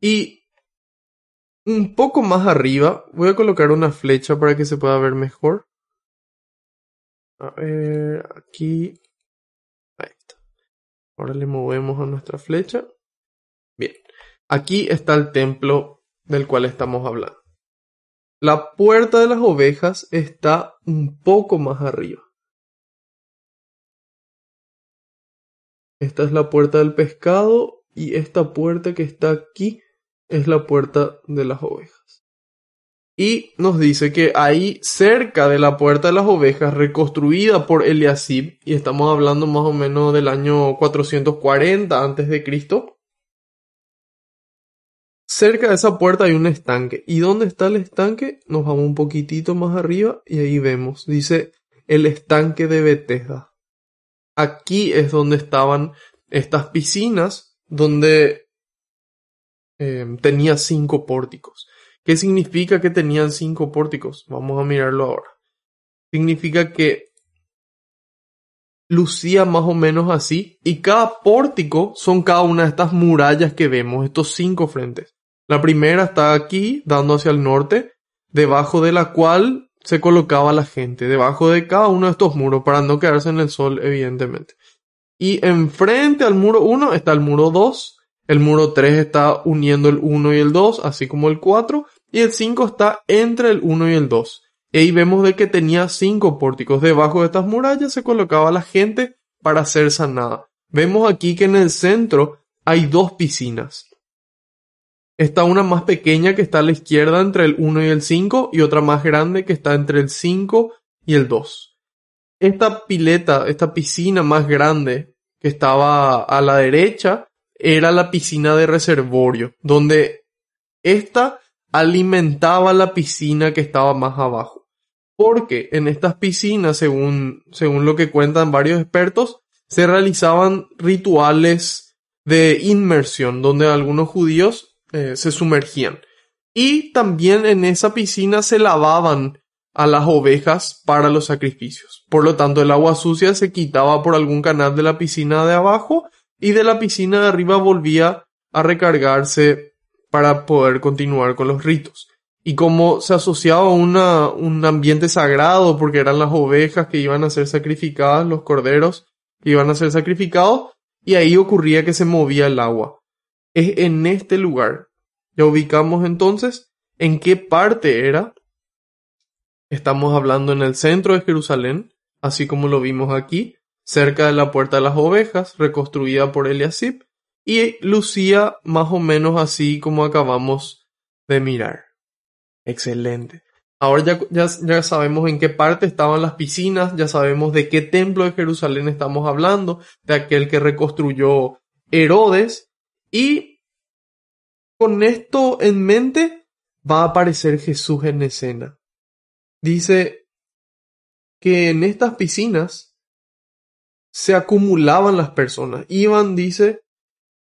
S1: y un poco más arriba voy a colocar una flecha para que se pueda ver mejor. A ver, aquí Ahora le movemos a nuestra flecha. Bien, aquí está el templo del cual estamos hablando. La puerta de las ovejas está un poco más arriba. Esta es la puerta del pescado y esta puerta que está aquí es la puerta de las ovejas. Y nos dice que ahí cerca de la puerta de las ovejas, reconstruida por Eliasib, y estamos hablando más o menos del año 440 antes de Cristo, cerca de esa puerta hay un estanque. ¿Y dónde está el estanque? Nos vamos un poquitito más arriba y ahí vemos, dice el estanque de Bethesda. Aquí es donde estaban estas piscinas, donde eh, tenía cinco pórticos. ¿Qué significa que tenían cinco pórticos? Vamos a mirarlo ahora. Significa que lucía más o menos así y cada pórtico son cada una de estas murallas que vemos, estos cinco frentes. La primera está aquí, dando hacia el norte, debajo de la cual se colocaba la gente, debajo de cada uno de estos muros, para no quedarse en el sol, evidentemente. Y enfrente al muro 1 está el muro 2, el muro 3 está uniendo el 1 y el 2, así como el 4, y el 5 está entre el 1 y el 2. Y ahí vemos de que tenía 5 pórticos. Debajo de estas murallas se colocaba la gente para ser sanada. Vemos aquí que en el centro hay dos piscinas. Está una más pequeña que está a la izquierda entre el 1 y el 5 y otra más grande que está entre el 5 y el 2. Esta pileta, esta piscina más grande que estaba a la derecha era la piscina de reservorio, donde esta alimentaba la piscina que estaba más abajo. Porque en estas piscinas, según, según lo que cuentan varios expertos, se realizaban rituales de inmersión, donde algunos judíos eh, se sumergían. Y también en esa piscina se lavaban a las ovejas para los sacrificios. Por lo tanto, el agua sucia se quitaba por algún canal de la piscina de abajo y de la piscina de arriba volvía a recargarse para poder continuar con los ritos. Y como se asociaba a una, un ambiente sagrado, porque eran las ovejas que iban a ser sacrificadas, los corderos que iban a ser sacrificados, y ahí ocurría que se movía el agua. Es en este lugar. Ya ubicamos entonces en qué parte era. Estamos hablando en el centro de Jerusalén, así como lo vimos aquí, cerca de la puerta de las ovejas, reconstruida por Eliasib, y lucía más o menos así como acabamos de mirar. Excelente. Ahora ya, ya, ya, sabemos en qué parte estaban las piscinas, ya sabemos de qué templo de Jerusalén estamos hablando, de aquel que reconstruyó Herodes y con esto en mente va a aparecer Jesús en escena. Dice que en estas piscinas se acumulaban las personas. Iban, dice,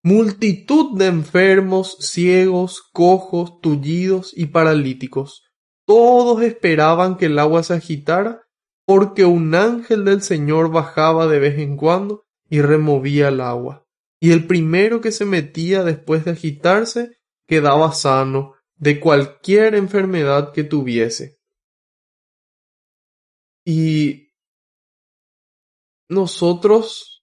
S1: multitud de enfermos, ciegos, cojos, tullidos y paralíticos. Todos esperaban que el agua se agitara porque un ángel del Señor bajaba de vez en cuando y removía el agua. Y el primero que se metía después de agitarse quedaba sano de cualquier enfermedad que tuviese. Y nosotros,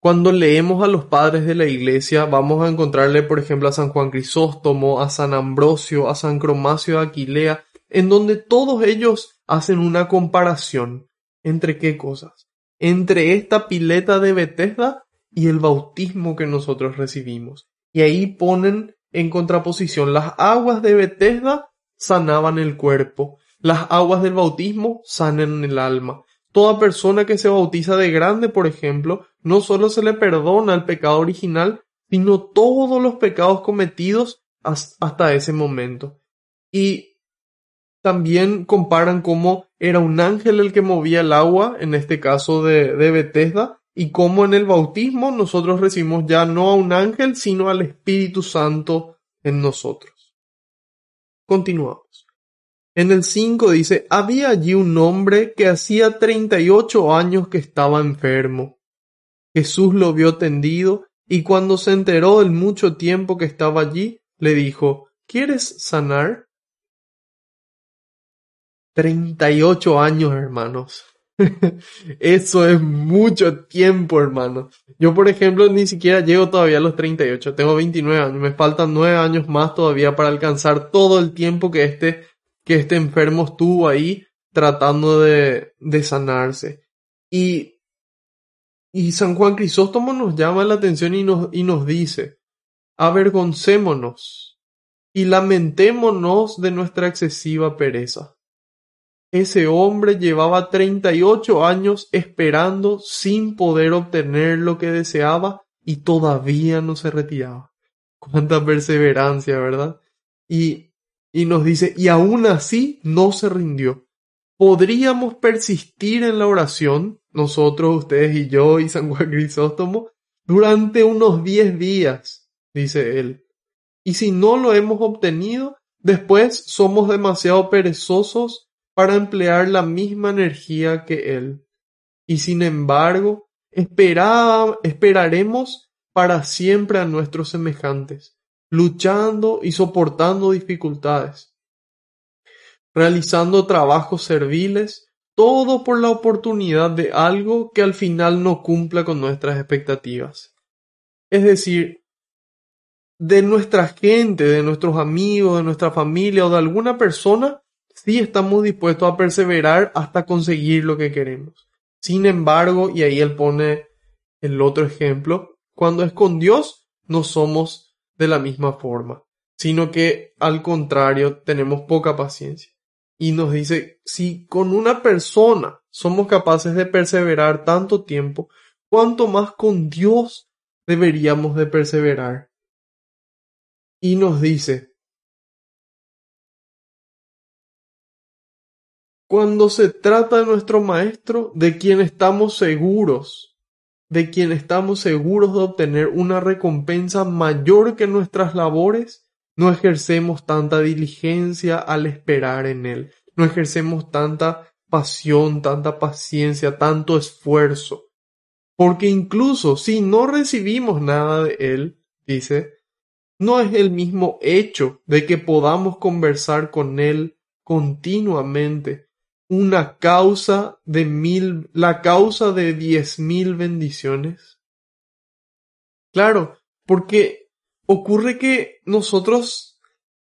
S1: cuando leemos a los padres de la iglesia, vamos a encontrarle, por ejemplo, a San Juan Crisóstomo, a San Ambrosio, a San Cromacio de Aquilea, en donde todos ellos hacen una comparación entre qué cosas, entre esta pileta de Bethesda y el bautismo que nosotros recibimos. Y ahí ponen en contraposición las aguas de Bethesda sanaban el cuerpo, las aguas del bautismo sanan el alma. Toda persona que se bautiza de grande, por ejemplo, no solo se le perdona el pecado original, sino todos los pecados cometidos hasta ese momento. Y también comparan cómo era un ángel el que movía el agua, en este caso de, Bethesda, y cómo en el bautismo nosotros recibimos ya no a un ángel, sino al Espíritu Santo en nosotros. Continuamos. En el 5 dice, había allí un hombre que hacía 38 años que estaba enfermo. Jesús lo vio tendido y cuando se enteró del mucho tiempo que estaba allí, le dijo, ¿quieres sanar? 38 años, hermanos. Eso es mucho tiempo, hermano. Yo, por ejemplo, ni siquiera llego todavía a los 38. Tengo 29 años. Me faltan 9 años más todavía para alcanzar todo el tiempo que este, que este enfermo estuvo ahí tratando de, de sanarse. Y, y San Juan Crisóstomo nos llama la atención y nos, y nos dice, avergoncémonos y lamentémonos de nuestra excesiva pereza ese hombre llevaba 38 años esperando sin poder obtener lo que deseaba y todavía no se retiraba. Cuánta perseverancia, ¿verdad? Y, y nos dice, y aún así no se rindió. Podríamos persistir en la oración, nosotros, ustedes y yo y San Juan Crisóstomo, durante unos 10 días, dice él. Y si no lo hemos obtenido, después somos demasiado perezosos para emplear la misma energía que Él. Y sin embargo, esperaremos para siempre a nuestros semejantes, luchando y soportando dificultades, realizando trabajos serviles, todo por la oportunidad de algo que al final no cumpla con nuestras expectativas. Es decir, de nuestra gente, de nuestros amigos, de nuestra familia o de alguna persona sí estamos dispuestos a perseverar hasta conseguir lo que queremos. Sin embargo, y ahí él pone el otro ejemplo, cuando es con Dios no somos de la misma forma, sino que al contrario tenemos poca paciencia. Y nos dice, si con una persona somos capaces de perseverar tanto tiempo, ¿cuánto más con Dios deberíamos de perseverar? Y nos dice, cuando se trata de nuestro Maestro, de quien estamos seguros, de quien estamos seguros de obtener una recompensa mayor que nuestras labores, no ejercemos tanta diligencia al esperar en Él, no ejercemos tanta pasión, tanta paciencia, tanto esfuerzo. Porque incluso si no recibimos nada de Él, dice, no es el mismo hecho de que podamos conversar con Él continuamente una causa de mil, la causa de diez mil bendiciones? Claro, porque ocurre que nosotros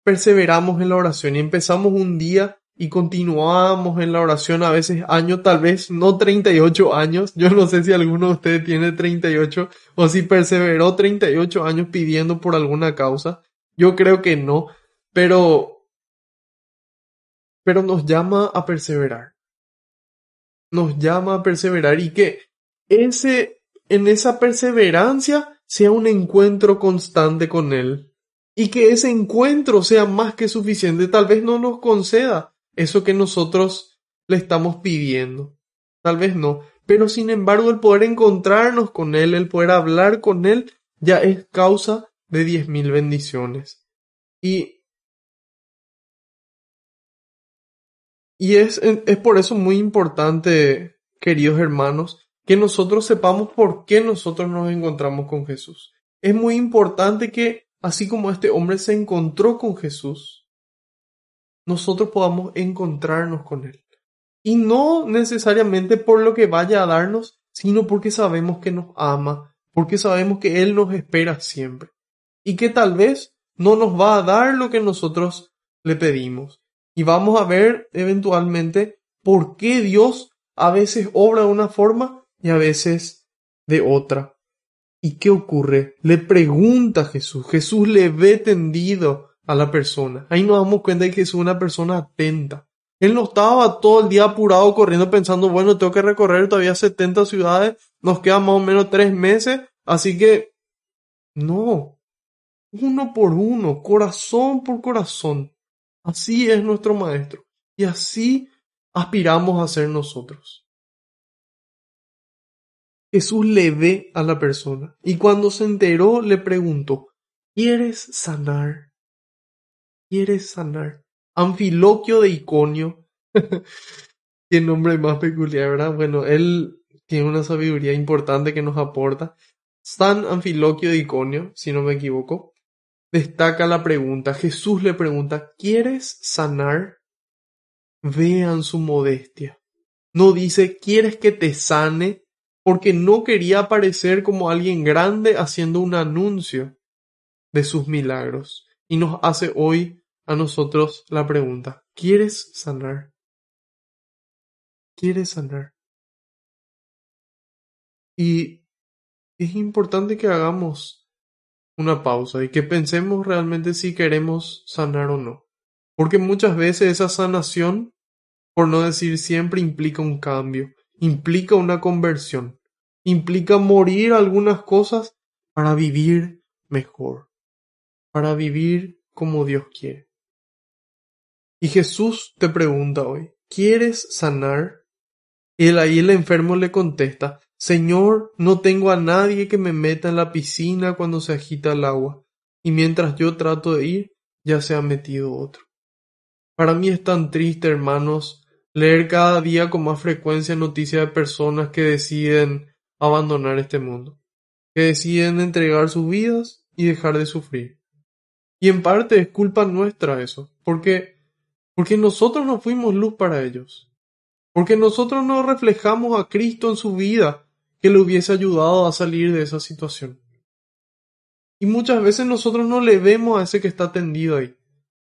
S1: perseveramos en la oración y empezamos un día y continuamos en la oración a veces año, tal vez no 38 años. Yo no sé si alguno de ustedes tiene 38 o si perseveró 38 años pidiendo por alguna causa. Yo creo que no, pero pero nos llama a perseverar. Nos llama a perseverar y que ese, en esa perseverancia sea un encuentro constante con Él. Y que ese encuentro sea más que suficiente. Tal vez no nos conceda eso que nosotros le estamos pidiendo. Tal vez no. Pero sin embargo el poder encontrarnos con Él, el poder hablar con Él, ya es causa de diez mil bendiciones. Y, y es, es por eso muy importante, queridos hermanos, que nosotros sepamos por qué nosotros nos encontramos con Jesús. Es muy importante que, así como este hombre se encontró con Jesús, nosotros podamos encontrarnos con Él. Y no necesariamente por lo que vaya a darnos, sino porque sabemos que nos ama, porque sabemos que Él nos espera siempre. Y que tal vez no nos va a dar lo que nosotros le pedimos. Y vamos a ver eventualmente por qué Dios a veces obra de una forma y a veces de otra. ¿Y qué ocurre? Le pregunta Jesús. Jesús le ve tendido a la persona. Ahí nos damos cuenta de que es una persona atenta. Él no estaba todo el día apurado corriendo pensando, bueno, tengo que recorrer todavía 70 ciudades, nos quedan más o menos tres meses, así que no, uno por uno, corazón por corazón. Así es nuestro Maestro. Y así aspiramos a ser nosotros. Jesús le ve a la persona y cuando se enteró le preguntó, ¿quieres sanar? ¿Quieres sanar? Anfiloquio de Iconio. Qué nombre más peculiar, ¿verdad? Bueno, él tiene una sabiduría importante que nos aporta. San Anfiloquio de Iconio, si no me equivoco, destaca la pregunta. Jesús le pregunta, ¿quieres sanar? Vean su modestia. No dice, ¿quieres que te sane? porque no quería aparecer como alguien grande haciendo un anuncio de sus milagros. Y nos hace hoy a nosotros la pregunta, ¿quieres sanar? ¿Quieres sanar? Y es importante que hagamos una pausa y que pensemos realmente si queremos sanar o no. Porque muchas veces esa sanación, por no decir siempre, implica un cambio implica una conversión, implica morir algunas cosas para vivir mejor, para vivir como Dios quiere. Y Jesús te pregunta hoy, ¿quieres sanar? Y ahí el enfermo le contesta, Señor, no tengo a nadie que me meta en la piscina cuando se agita el agua, y mientras yo trato de ir, ya se ha metido otro. Para mí es tan triste, hermanos, leer cada día con más frecuencia noticias de personas que deciden abandonar este mundo, que deciden entregar sus vidas y dejar de sufrir. Y en parte es culpa nuestra eso, porque porque nosotros no fuimos luz para ellos, porque nosotros no reflejamos a Cristo en su vida que le hubiese ayudado a salir de esa situación. Y muchas veces nosotros no le vemos a ese que está tendido ahí.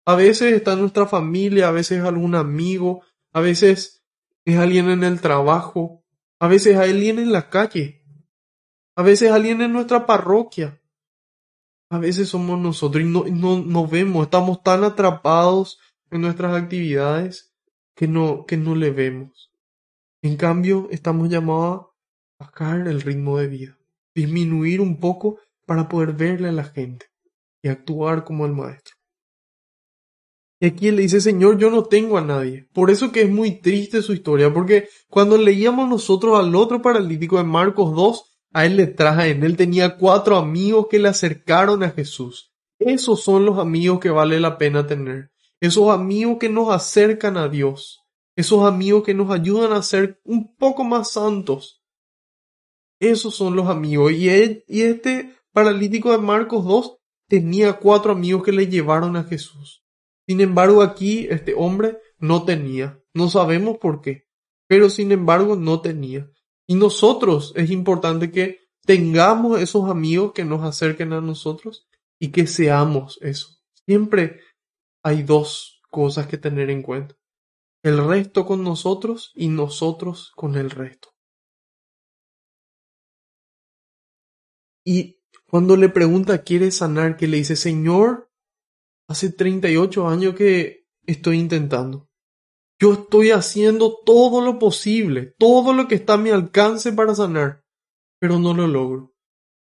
S1: A veces está nuestra familia, a veces algún amigo, a veces es alguien en el trabajo, a veces alguien en la calle, a veces alguien en nuestra parroquia. A veces somos nosotros y no, no, vemos, estamos tan atrapados en nuestras actividades que no, que no le vemos. En cambio, estamos llamados el ritmo de vida, disminuir un poco para poder verle a la gente y actuar como el maestro. Y aquí le dice, Señor, yo no tengo a nadie. Por eso que es muy triste su historia, porque cuando leíamos nosotros al otro paralítico de Marcos 2, a él le traen, él tenía cuatro amigos que le acercaron a Jesús. Esos son los amigos que vale la pena tener. Esos amigos que nos acercan a Dios. Esos amigos que nos ayudan a ser un poco más santos. Esos son los amigos. Y, y este paralítico de Marcos 2 tenía cuatro amigos que le llevaron a Jesús. Sin embargo, aquí este hombre no tenía. No sabemos por qué, pero sin embargo no tenía. Y nosotros es importante que tengamos esos amigos que nos acerquen a nosotros y que seamos eso. Siempre hay dos cosas que tener en cuenta. El resto con nosotros y nosotros con el resto. Y cuando le pregunta, ¿quiere sanar? Que le dice, Señor, Hace 38 años que estoy intentando. Yo estoy haciendo todo lo posible, todo lo que está a mi alcance para sanar, pero no lo logro.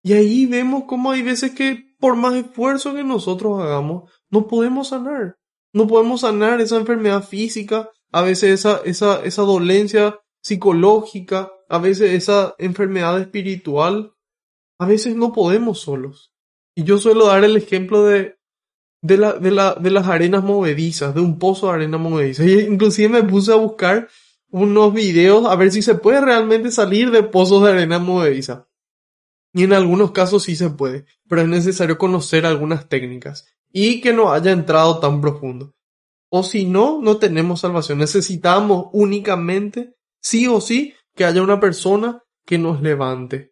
S1: Y ahí vemos cómo hay veces que por más esfuerzo que nosotros hagamos, no podemos sanar. No podemos sanar esa enfermedad física, a veces esa, esa, esa dolencia psicológica, a veces esa enfermedad espiritual. A veces no podemos solos. Y yo suelo dar el ejemplo de, de, la, de, la, de las arenas movedizas, de un pozo de arena movediza. Y inclusive me puse a buscar unos videos a ver si se puede realmente salir de pozos de arena movediza. Y en algunos casos sí se puede, pero es necesario conocer algunas técnicas y que no haya entrado tan profundo. O si no, no tenemos salvación. Necesitamos únicamente, sí o sí, que haya una persona que nos levante.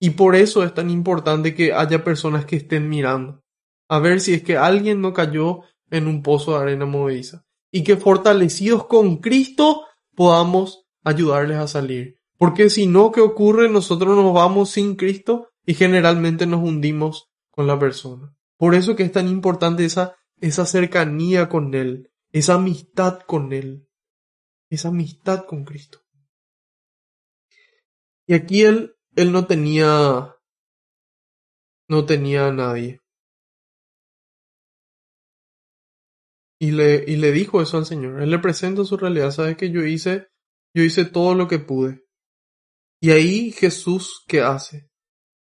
S1: Y por eso es tan importante que haya personas que estén mirando. A ver si es que alguien no cayó en un pozo de arena movediza. Y que fortalecidos con Cristo podamos ayudarles a salir. Porque si no, ¿qué ocurre? Nosotros nos vamos sin Cristo y generalmente nos hundimos con la persona. Por eso que es tan importante esa, esa cercanía con Él, esa amistad con Él, esa amistad con Cristo. Y aquí Él, Él no tenía, no tenía a nadie. Y le, y le dijo eso al Señor. Él le presenta su realidad. Sabes que yo hice, yo hice todo lo que pude. Y ahí Jesús, ¿qué hace?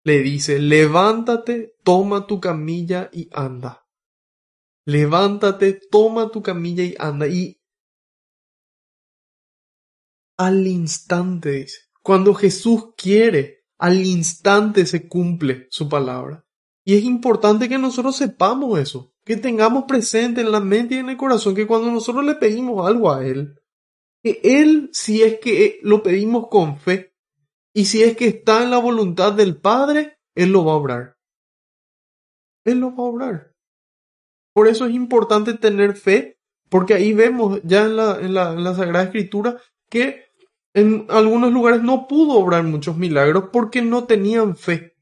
S1: Le dice, levántate, toma tu camilla y anda. Levántate, toma tu camilla y anda. Y al instante, dice, cuando Jesús quiere, al instante se cumple su palabra. Y es importante que nosotros sepamos eso, que tengamos presente en la mente y en el corazón que cuando nosotros le pedimos algo a Él, que Él, si es que lo pedimos con fe, y si es que está en la voluntad del Padre, Él lo va a obrar. Él lo va a obrar. Por eso es importante tener fe, porque ahí vemos ya en la, en la, en la Sagrada Escritura que en algunos lugares no pudo obrar muchos milagros porque no tenían fe.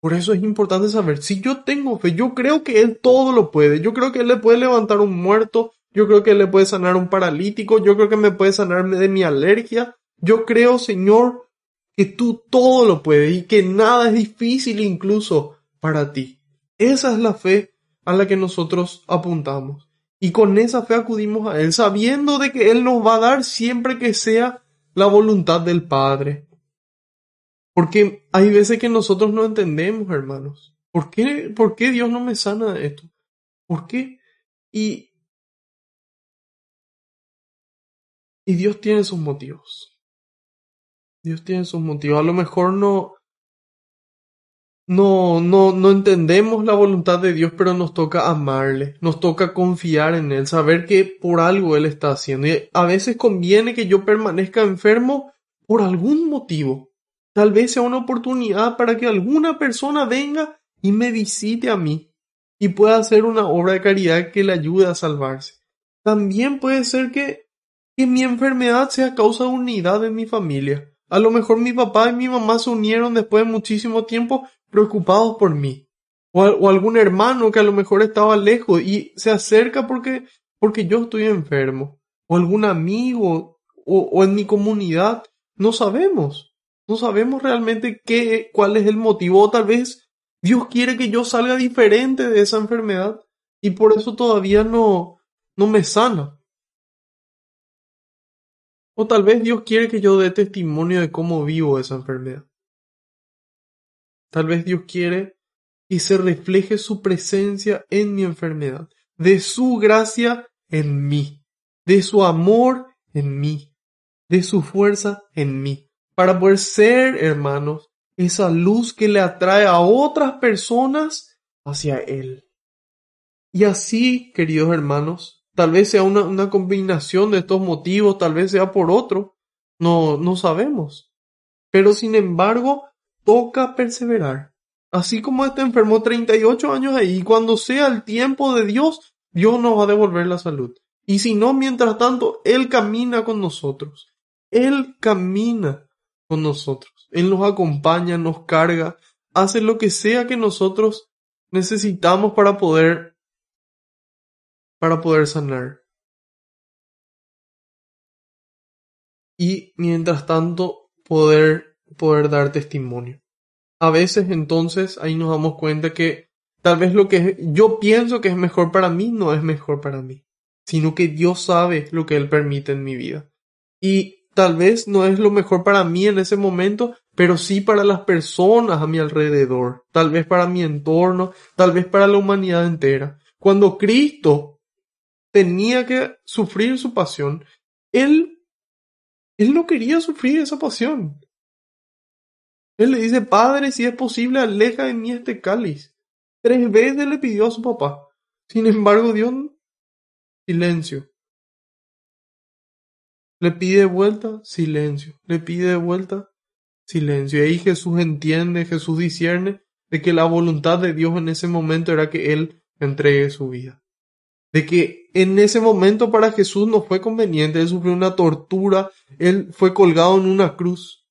S1: Por eso es importante saber, si yo tengo fe, yo creo que Él todo lo puede, yo creo que Él le puede levantar un muerto, yo creo que Él le puede sanar un paralítico, yo creo que me puede sanar de mi alergia, yo creo, Señor, que tú todo lo puedes y que nada es difícil incluso para ti. Esa es la fe a la que nosotros apuntamos. Y con esa fe acudimos a Él, sabiendo de que Él nos va a dar siempre que sea la voluntad del Padre. Porque hay veces que nosotros no entendemos, hermanos. ¿Por qué, por qué Dios no me sana de esto? ¿Por qué? Y, y Dios tiene sus motivos. Dios tiene sus motivos. A lo mejor no, no, no, no entendemos la voluntad de Dios, pero nos toca amarle, nos toca confiar en Él, saber que por algo Él está haciendo. Y a veces conviene que yo permanezca enfermo por algún motivo. Tal vez sea una oportunidad para que alguna persona venga y me visite a mí y pueda hacer una obra de caridad que le ayude a salvarse. También puede ser que, que mi enfermedad sea causa de unidad en mi familia a lo mejor mi papá y mi mamá se unieron después de muchísimo tiempo preocupados por mí. O, algún hermano que a lo mejor estaba lejos y se acerca porque, porque yo estoy enfermo. O algún amigo o, en mi comunidad. No sabemos. No sabemos realmente qué, cuál es el motivo. O tal vez Dios quiere que yo salga diferente de esa enfermedad y por eso todavía no, no me sana. O tal vez Dios quiere que yo dé testimonio de cómo vivo esa enfermedad. Tal vez Dios quiere que se refleje su presencia en mi enfermedad, de su gracia en mí, de su amor en mí, de su fuerza en mí, para poder ser, hermanos, esa luz que le atrae a otras personas hacia Él. Y así, queridos hermanos, Tal vez sea una, una combinación de estos motivos, tal vez sea por otro. No, no sabemos. Pero sin embargo, toca perseverar. Así como este enfermó 38 años ahí, cuando sea el tiempo de Dios, Dios nos va a devolver la salud. Y si no, mientras tanto, Él camina con nosotros. Él camina con nosotros. Él nos acompaña, nos carga, hace lo que sea que nosotros necesitamos para poder para poder sanar. Y mientras tanto poder, poder dar testimonio. a veces entonces ahí nos damos cuenta que tal vez lo que yo pienso que es mejor para mí no es mejor para mí, sino que Dios sabe lo que Él permite en mi vida. Y tal vez no es lo mejor para mí en ese momento, pero sí para las personas a mi alrededor, tal vez para mi entorno, tal vez para la humanidad entera. Cuando Cristo tenía que sufrir su pasión, Él, Él no quería sufrir esa pasión. Él le dice, Padre, si es posible, aleja de mí este cáliz. Tres veces le pidió a su papá. Sin embargo, Dios, silencio. Le pide de vuelta, silencio. Le pide de vuelta, silencio. Y ahí Jesús entiende, Jesús discierne de que la voluntad de Dios en ese momento era que Él entregue su vida. De que en ese momento para Jesús no fue conveniente, Él sufrió una tortura, Él fue colgado en una cruz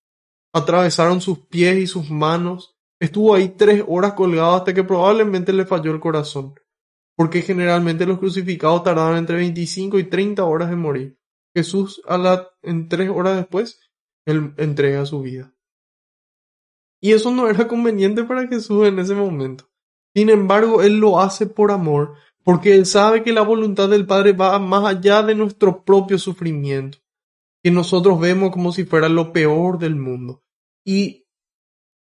S1: atravesaron sus pies y sus manos. Estuvo ahí tres horas colgado hasta que probablemente le falló el corazón, porque generalmente los crucificados tardaban entre 25 y 30 horas en morir. Jesús, a la, en tres horas después, él entrega su vida. Y eso no era conveniente para Jesús en ese momento. Sin embargo, Él lo hace por amor, porque Él sabe que la voluntad del Padre va más allá de nuestro propio sufrimiento, que nosotros vemos como si fuera lo peor del mundo. Y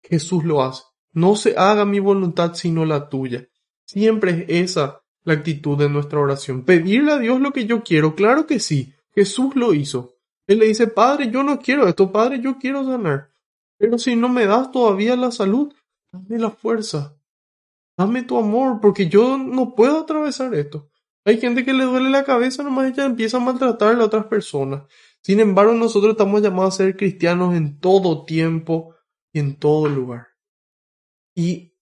S1: Jesús lo hace. No se haga mi voluntad sino la tuya. Siempre es esa la actitud de nuestra oración. Pedirle a Dios lo que yo quiero, claro que sí. Jesús lo hizo. Él le dice, Padre, yo no quiero esto, Padre, yo quiero sanar. Pero si no me das todavía la salud, dame la fuerza. Dame tu amor, porque yo no puedo atravesar esto. Hay gente que le duele la cabeza, nomás ella empieza a maltratar a otras personas. Sin embargo, nosotros estamos llamados a ser cristianos en todo tiempo y en todo lugar. Y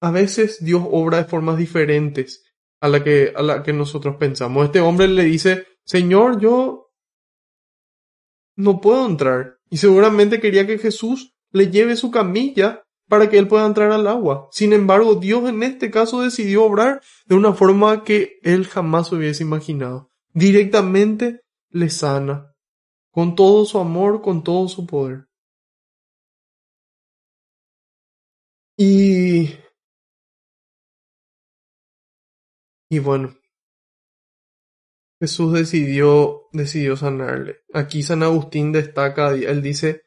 S1: a veces Dios obra de formas diferentes a la que, a la que nosotros pensamos. Este hombre le dice, Señor, yo no puedo entrar. Y seguramente quería que Jesús le lleve su camilla para que él pueda entrar al agua. Sin embargo, Dios en este caso decidió obrar de una forma que él jamás hubiese imaginado. Directamente le sana, con todo su amor, con todo su poder. Y... Y bueno, Jesús decidió, decidió sanarle. Aquí San Agustín destaca, él dice,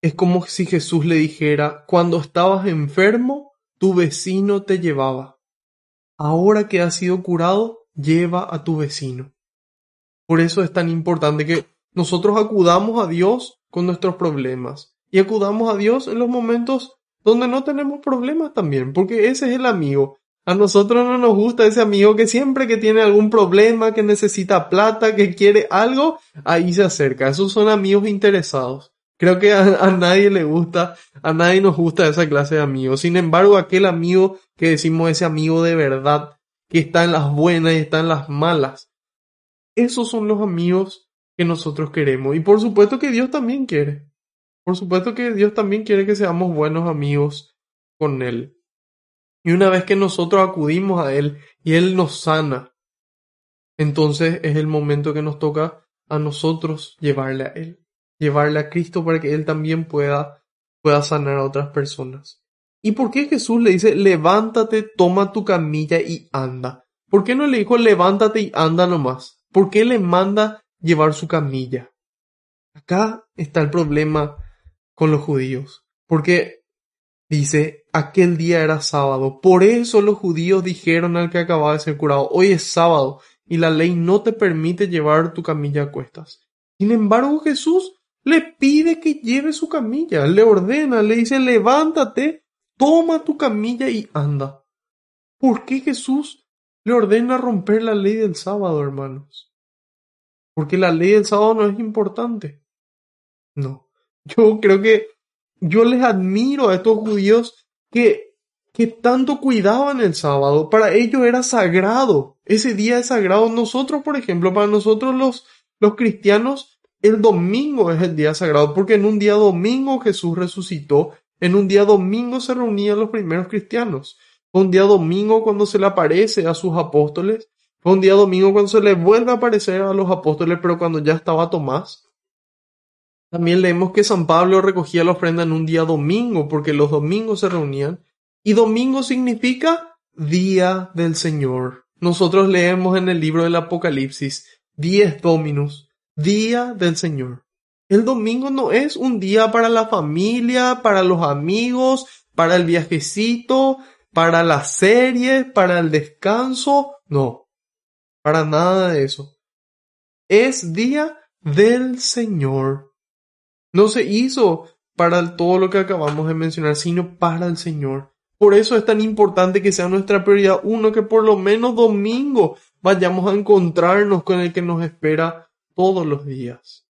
S1: es como si Jesús le dijera, cuando estabas enfermo, tu vecino te llevaba. Ahora que has sido curado, lleva a tu vecino. Por eso es tan importante que nosotros acudamos a Dios con nuestros problemas y acudamos a Dios en los momentos donde no tenemos problemas también, porque ese es el amigo. A nosotros no nos gusta ese amigo que siempre que tiene algún problema, que necesita plata, que quiere algo, ahí se acerca. Esos son amigos interesados. Creo que a, nadie le gusta, a nadie nos gusta esa clase de amigos. Sin embargo, aquel amigo que decimos ese amigo de verdad, que está en las buenas y está en las malas, esos son los amigos que nosotros queremos. Y por supuesto que Dios también quiere. Por supuesto que Dios también quiere que seamos buenos amigos con Él. Y una vez que nosotros acudimos a Él y Él nos sana, entonces es el momento que nos toca a nosotros llevarle a Él, llevarle a Cristo para que Él también pueda, pueda sanar a otras personas. ¿Y por qué Jesús le dice, levántate, toma tu camilla y anda? ¿Por qué no le dijo, levántate y anda nomás? ¿Por qué le manda llevar su camilla? Acá está el problema con los judíos, porque dice, aquel día era sábado, por eso los judíos dijeron al que acababa de ser curado, hoy es sábado y la ley no te permite llevar tu camilla a cuestas. Sin embargo, Jesús le pide que lleve su camilla, le ordena, le dice, levántate, toma tu camilla y anda. ¿Por qué Jesús le ordena romper la ley del sábado, hermanos. Porque la ley del sábado no es importante. No. Yo creo que yo les admiro a estos judíos que, que tanto cuidaban el sábado. Para ellos era sagrado. Ese día es sagrado. Nosotros, por ejemplo, para nosotros los, los cristianos, el domingo es el día sagrado. Porque en un día domingo Jesús resucitó. En un día domingo se reunían los primeros cristianos. Fue un día domingo cuando se le aparece a sus apóstoles. Fue un día domingo cuando se le vuelve a aparecer a los apóstoles, pero cuando ya estaba Tomás. También leemos que San Pablo recogía la ofrenda en un día domingo, porque los domingos se reunían. Y domingo significa día del Señor. Nosotros leemos en el libro del Apocalipsis, diez dominus, día del Señor. El domingo no es un día para la familia, para los amigos, para el viajecito, para la serie, para el descanso. No, para nada de eso. Es día del Señor. No se hizo para todo lo que acabamos de mencionar, sino para el Señor. Por eso es tan importante que sea nuestra prioridad uno, que por lo menos domingo vayamos a encontrarnos con el que nos espera todos los días.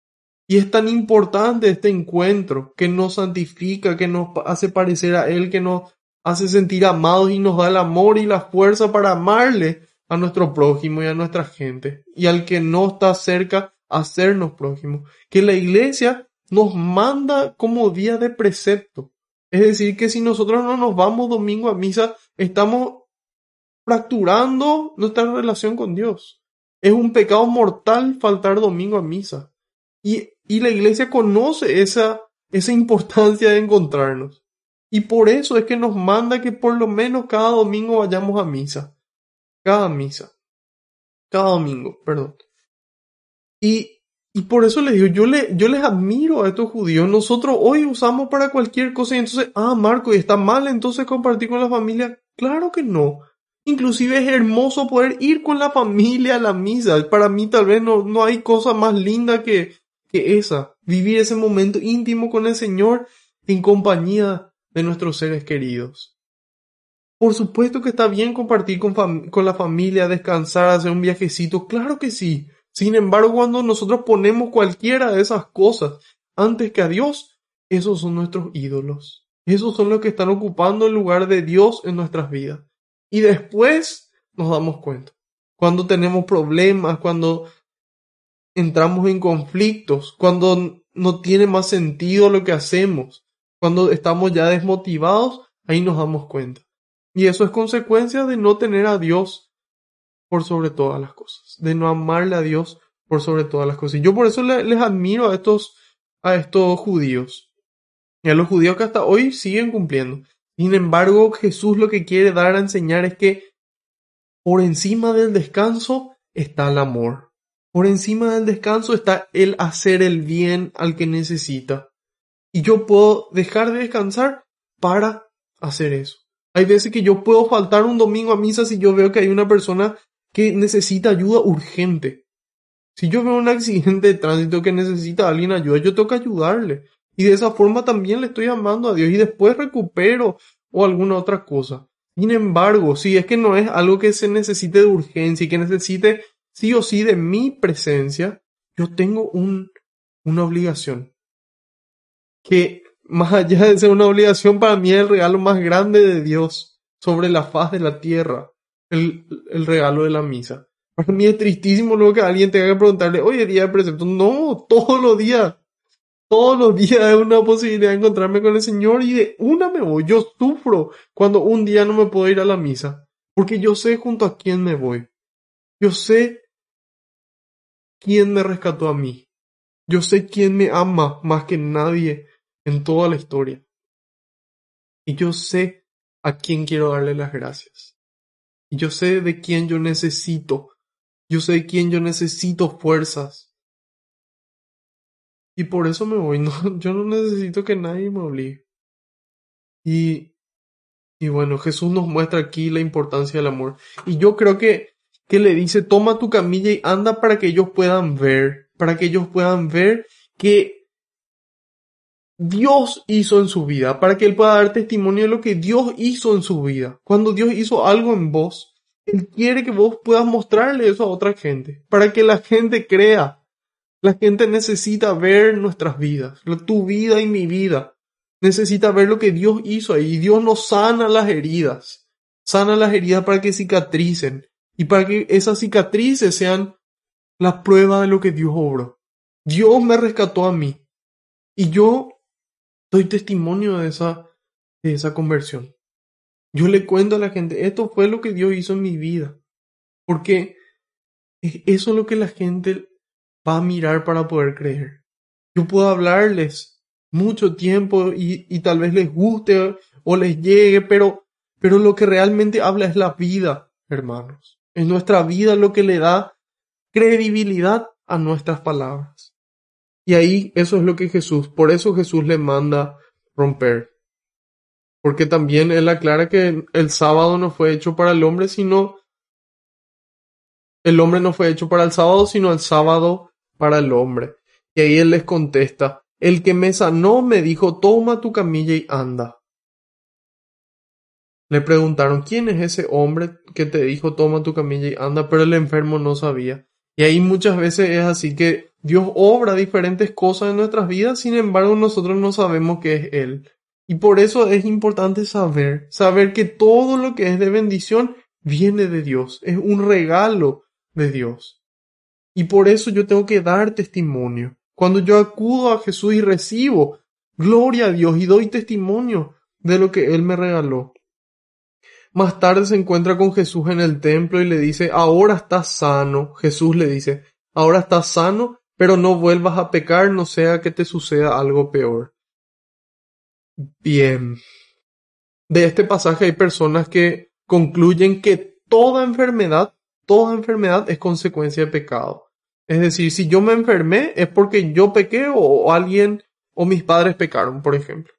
S1: Y es tan importante este encuentro que nos santifica, que nos hace parecer a Él, que nos hace sentir amados y nos da el amor y la fuerza para amarle a nuestro prójimo y a nuestra gente. Y al que no está cerca, hacernos prójimos. Que la iglesia nos manda como día de precepto. Es decir, que si nosotros no nos vamos domingo a misa, estamos fracturando nuestra relación con Dios. Es un pecado mortal faltar domingo a misa. Y, y la iglesia conoce esa, esa importancia de encontrarnos. Y por eso es que nos manda que por lo menos cada domingo vayamos a misa. Cada misa. Cada domingo, perdón. Y y por eso les digo, yo, le, yo les admiro a estos judíos. Nosotros hoy usamos para cualquier cosa y entonces, ah, Marco, ¿y está mal entonces compartir con la familia? Claro que no. Inclusive es hermoso poder ir con la familia a la misa. Para mí tal vez no, no hay cosa más linda que, que esa. Vivir ese momento íntimo con el Señor en compañía de nuestros seres queridos. Por supuesto que está bien compartir con, con la familia, descansar, hacer un viajecito. Claro que sí. Sin embargo, cuando nosotros ponemos cualquiera de esas cosas antes que a Dios, esos son nuestros ídolos. Esos son los que están ocupando el lugar de Dios en nuestras vidas. Y después nos damos cuenta. Cuando tenemos problemas, cuando entramos en conflictos, cuando no tiene más sentido lo que hacemos, cuando estamos ya desmotivados, ahí nos damos cuenta. Y eso es consecuencia de no tener a Dios por sobre todas las cosas, de no amarle a Dios por sobre todas las cosas. Y yo por eso les admiro a estos, a estos judíos y a los judíos que hasta hoy siguen cumpliendo. Sin embargo, Jesús lo que quiere dar a enseñar es que por encima del descanso está el amor. Por encima del descanso está el hacer el bien al que necesita. Y yo puedo dejar de descansar para hacer eso. Hay veces que yo puedo faltar un domingo a misa si yo veo que hay una persona que necesita ayuda urgente. Si yo veo un accidente de tránsito que necesita alguien ayuda, yo tengo que ayudarle. Y de esa forma también le estoy amando a Dios y después recupero o alguna otra cosa. Sin embargo, si es que no es algo que se necesite de urgencia y que necesite sí o sí de mi presencia, yo tengo un, una obligación. Que más allá de ser una obligación, para mí es el regalo más grande de Dios sobre la faz de la tierra el, el regalo de la misa. Para mí es tristísimo luego que alguien tenga que preguntarle, oye, día de precepto. No, todos los días. Todos los días es una posibilidad de encontrarme con el Señor y de una me voy. Yo sufro cuando un día no me puedo ir a la misa. Porque yo sé junto a quién me voy. Yo sé quién me rescató a mí. Yo sé quién me ama más que nadie en toda la historia. Y yo sé a quién quiero darle las gracias. Yo sé de quién yo necesito. Yo sé de quién yo necesito fuerzas. Y por eso me voy. Yo no necesito que nadie me obligue. Y, y bueno, Jesús nos muestra aquí la importancia del amor. Y yo creo que, que le dice, toma tu camilla y anda para que ellos puedan ver, para que ellos puedan ver que Dios hizo en su vida, para que Él pueda dar testimonio de lo que Dios hizo en su vida. Cuando Dios hizo algo en vos, Él quiere que vos puedas mostrarle eso a otra gente, para que la gente crea. La gente necesita ver nuestras vidas, tu vida y mi vida. Necesita ver lo que Dios hizo ahí. Dios nos sana las heridas. Sana las heridas para que cicatricen y para que esas cicatrices sean la prueba de lo que Dios obró. Dios me rescató a mí y yo doy testimonio de esa, de esa conversión. Yo le cuento a la gente, esto fue lo que Dios hizo en mi vida. Porque eso es lo que la gente va a mirar para poder creer. Yo puedo hablarles mucho tiempo y, y tal vez les guste o les llegue, pero, pero lo que realmente habla es la vida, hermanos. Es nuestra vida lo que le da credibilidad a nuestras palabras. Y ahí eso es lo que Jesús, por eso Jesús le manda romper. Porque también él aclara que el sábado no fue hecho para el hombre, sino el hombre no fue hecho para el sábado, sino el sábado para el hombre. Y ahí él les contesta, el que me sanó me dijo, toma tu camilla y anda. Le preguntaron, ¿quién es ese hombre que te dijo, toma tu camilla y anda? Pero el enfermo no sabía. Y ahí muchas veces es así que Dios obra diferentes cosas en nuestras vidas, sin embargo nosotros no sabemos qué es Él. Y por eso es importante saber, saber que todo lo que es de bendición viene de Dios, es un regalo de Dios. Y por eso yo tengo que dar testimonio. Cuando yo acudo a Jesús y recibo gloria a Dios y doy testimonio de lo que Él me regaló. Más tarde se encuentra con Jesús en el templo y le dice, ahora estás sano. Jesús le dice, ahora estás sano, pero no vuelvas a pecar, no sea que te suceda algo peor. Bien. De este pasaje hay personas que concluyen que toda enfermedad, toda enfermedad es consecuencia de pecado. Es decir, si yo me enfermé es porque yo pequé o alguien o mis padres pecaron, por ejemplo.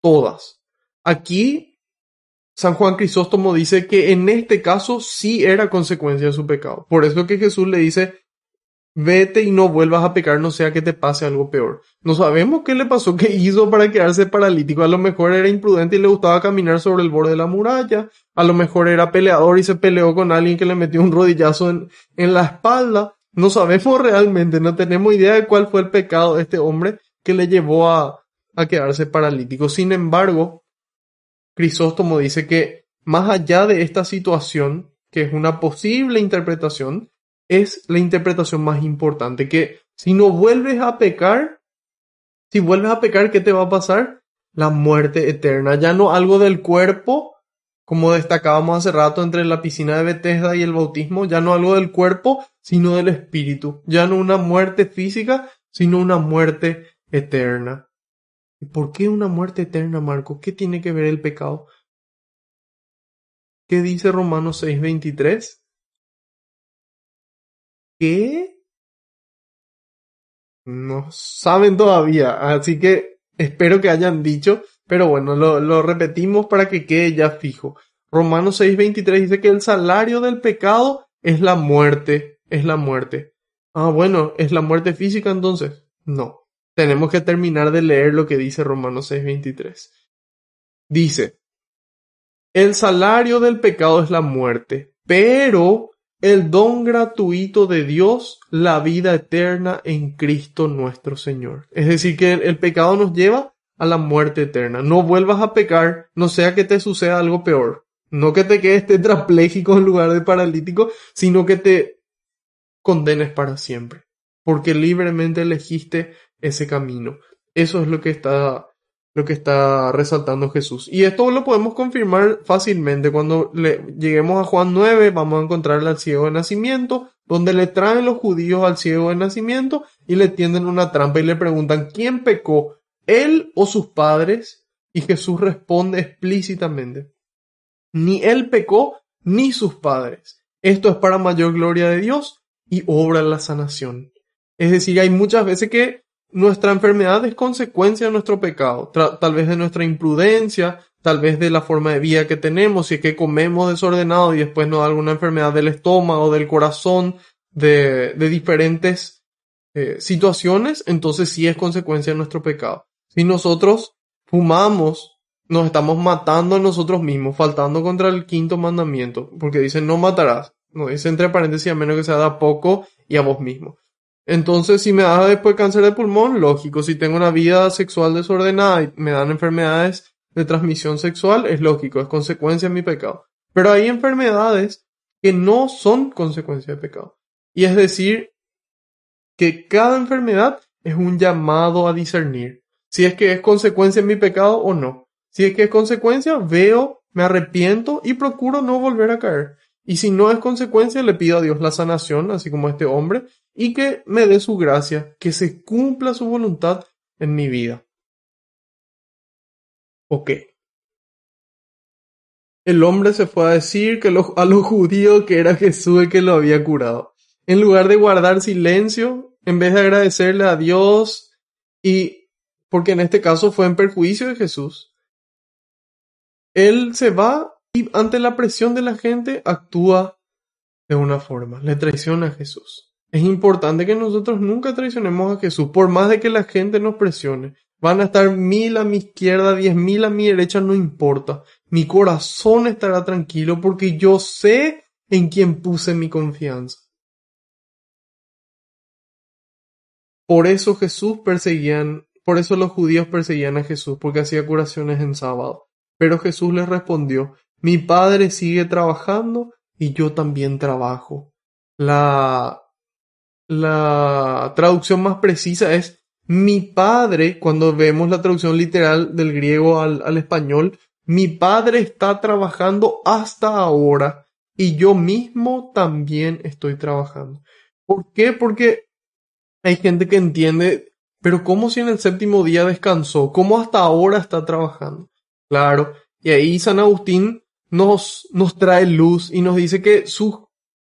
S1: Todas. Aquí San Juan Crisóstomo dice que en este caso sí era consecuencia de su pecado. Por eso que Jesús le dice, vete y no vuelvas a pecar, no sea que te pase algo peor. No sabemos qué le pasó, qué hizo para quedarse paralítico. A lo mejor era imprudente y le gustaba caminar sobre el borde de la muralla. A lo mejor era peleador y se peleó con alguien que le metió un rodillazo en, en la espalda. No sabemos realmente, no tenemos idea de cuál fue el pecado de este hombre que le llevó a, a quedarse paralítico. Sin embargo, Crisóstomo dice que más allá de esta situación, que es una posible interpretación, es la interpretación más importante, que si no vuelves a pecar, si vuelves a pecar, ¿qué te va a pasar? La muerte eterna, ya no algo del cuerpo, como destacábamos hace rato entre la piscina de Bethesda y el bautismo, ya no algo del cuerpo, sino del espíritu, ya no una muerte física, sino una muerte eterna. ¿Y por qué una muerte eterna, Marco? ¿Qué tiene que ver el pecado? ¿Qué dice Romanos 6:23? No saben todavía, así que espero que hayan dicho, pero bueno, lo, lo repetimos para que quede ya fijo. Romanos 6:23 dice que el salario del pecado es la muerte, es la muerte. Ah, bueno, ¿es la muerte física entonces? No tenemos que terminar de leer lo que dice Romanos 6:23. Dice, el salario del pecado es la muerte, pero el don gratuito de Dios, la vida eterna en Cristo nuestro Señor. Es decir, que el, pecado nos lleva a la muerte eterna. No vuelvas a pecar, no sea que te suceda algo peor. No que te quedes tetrapléjico en lugar de paralítico, sino que te condenes para siempre. Porque libremente elegiste ese camino. Eso es lo que está lo que está resaltando Jesús. Y esto lo podemos confirmar fácilmente. Cuando le, lleguemos a Juan 9, vamos a encontrarle al ciego de nacimiento, donde le traen los judíos al ciego de nacimiento y le tienden una trampa y le preguntan, ¿quién pecó? ¿Él o sus padres? Y Jesús responde explícitamente, ni él pecó, ni sus padres. Esto es para mayor gloria de Dios y obra la sanación. Es decir, hay muchas veces que nuestra enfermedad es consecuencia de nuestro pecado, tal vez de nuestra imprudencia, tal vez de la forma de vida que tenemos, si es que comemos desordenado y después nos da alguna enfermedad del estómago, del corazón, de, de diferentes eh, situaciones, entonces sí es consecuencia de nuestro pecado. Si nosotros fumamos, nos estamos matando a nosotros mismos, faltando contra el quinto mandamiento, porque dice no matarás, no dice entre paréntesis a menos que se haga poco y a vos mismo. Entonces, si me da después cáncer de pulmón, lógico. Si tengo una vida sexual desordenada y me dan enfermedades de transmisión sexual, es lógico, es consecuencia de mi pecado. Pero hay enfermedades que no son consecuencia de pecado. Y es decir, que cada enfermedad es un llamado a discernir. Si es que es consecuencia de mi pecado o no. Si es que es consecuencia, veo, me arrepiento y procuro no volver a caer. Y si no es consecuencia, le pido a Dios la sanación, así como este hombre, y que me dé su gracia, que se cumpla su voluntad en mi vida. Ok. El hombre se fue a decir que a los judíos que era Jesús el que lo había curado. En lugar de guardar silencio, en vez de agradecerle a Dios y porque en este caso fue en perjuicio de Jesús, él se va y ante la presión de la gente actúa de una forma, le traiciona a Jesús. Es importante que nosotros nunca traicionemos a Jesús, por más de que la gente nos presione. Van a estar mil a mi izquierda, diez mil a mi derecha, no importa. Mi corazón estará tranquilo porque yo sé en quién puse mi confianza. Por eso Jesús perseguían, por eso los judíos perseguían a Jesús, porque hacía curaciones en sábado. Pero Jesús les respondió, mi padre sigue trabajando y yo también trabajo. La, la traducción más precisa es mi padre, cuando vemos la traducción literal del griego al, al español, mi padre está trabajando hasta ahora y yo mismo también estoy trabajando. ¿Por qué? Porque hay gente que entiende, pero ¿cómo si en el séptimo día descansó? ¿Cómo hasta ahora está trabajando? Claro, y ahí San Agustín nos, nos trae luz y nos dice que su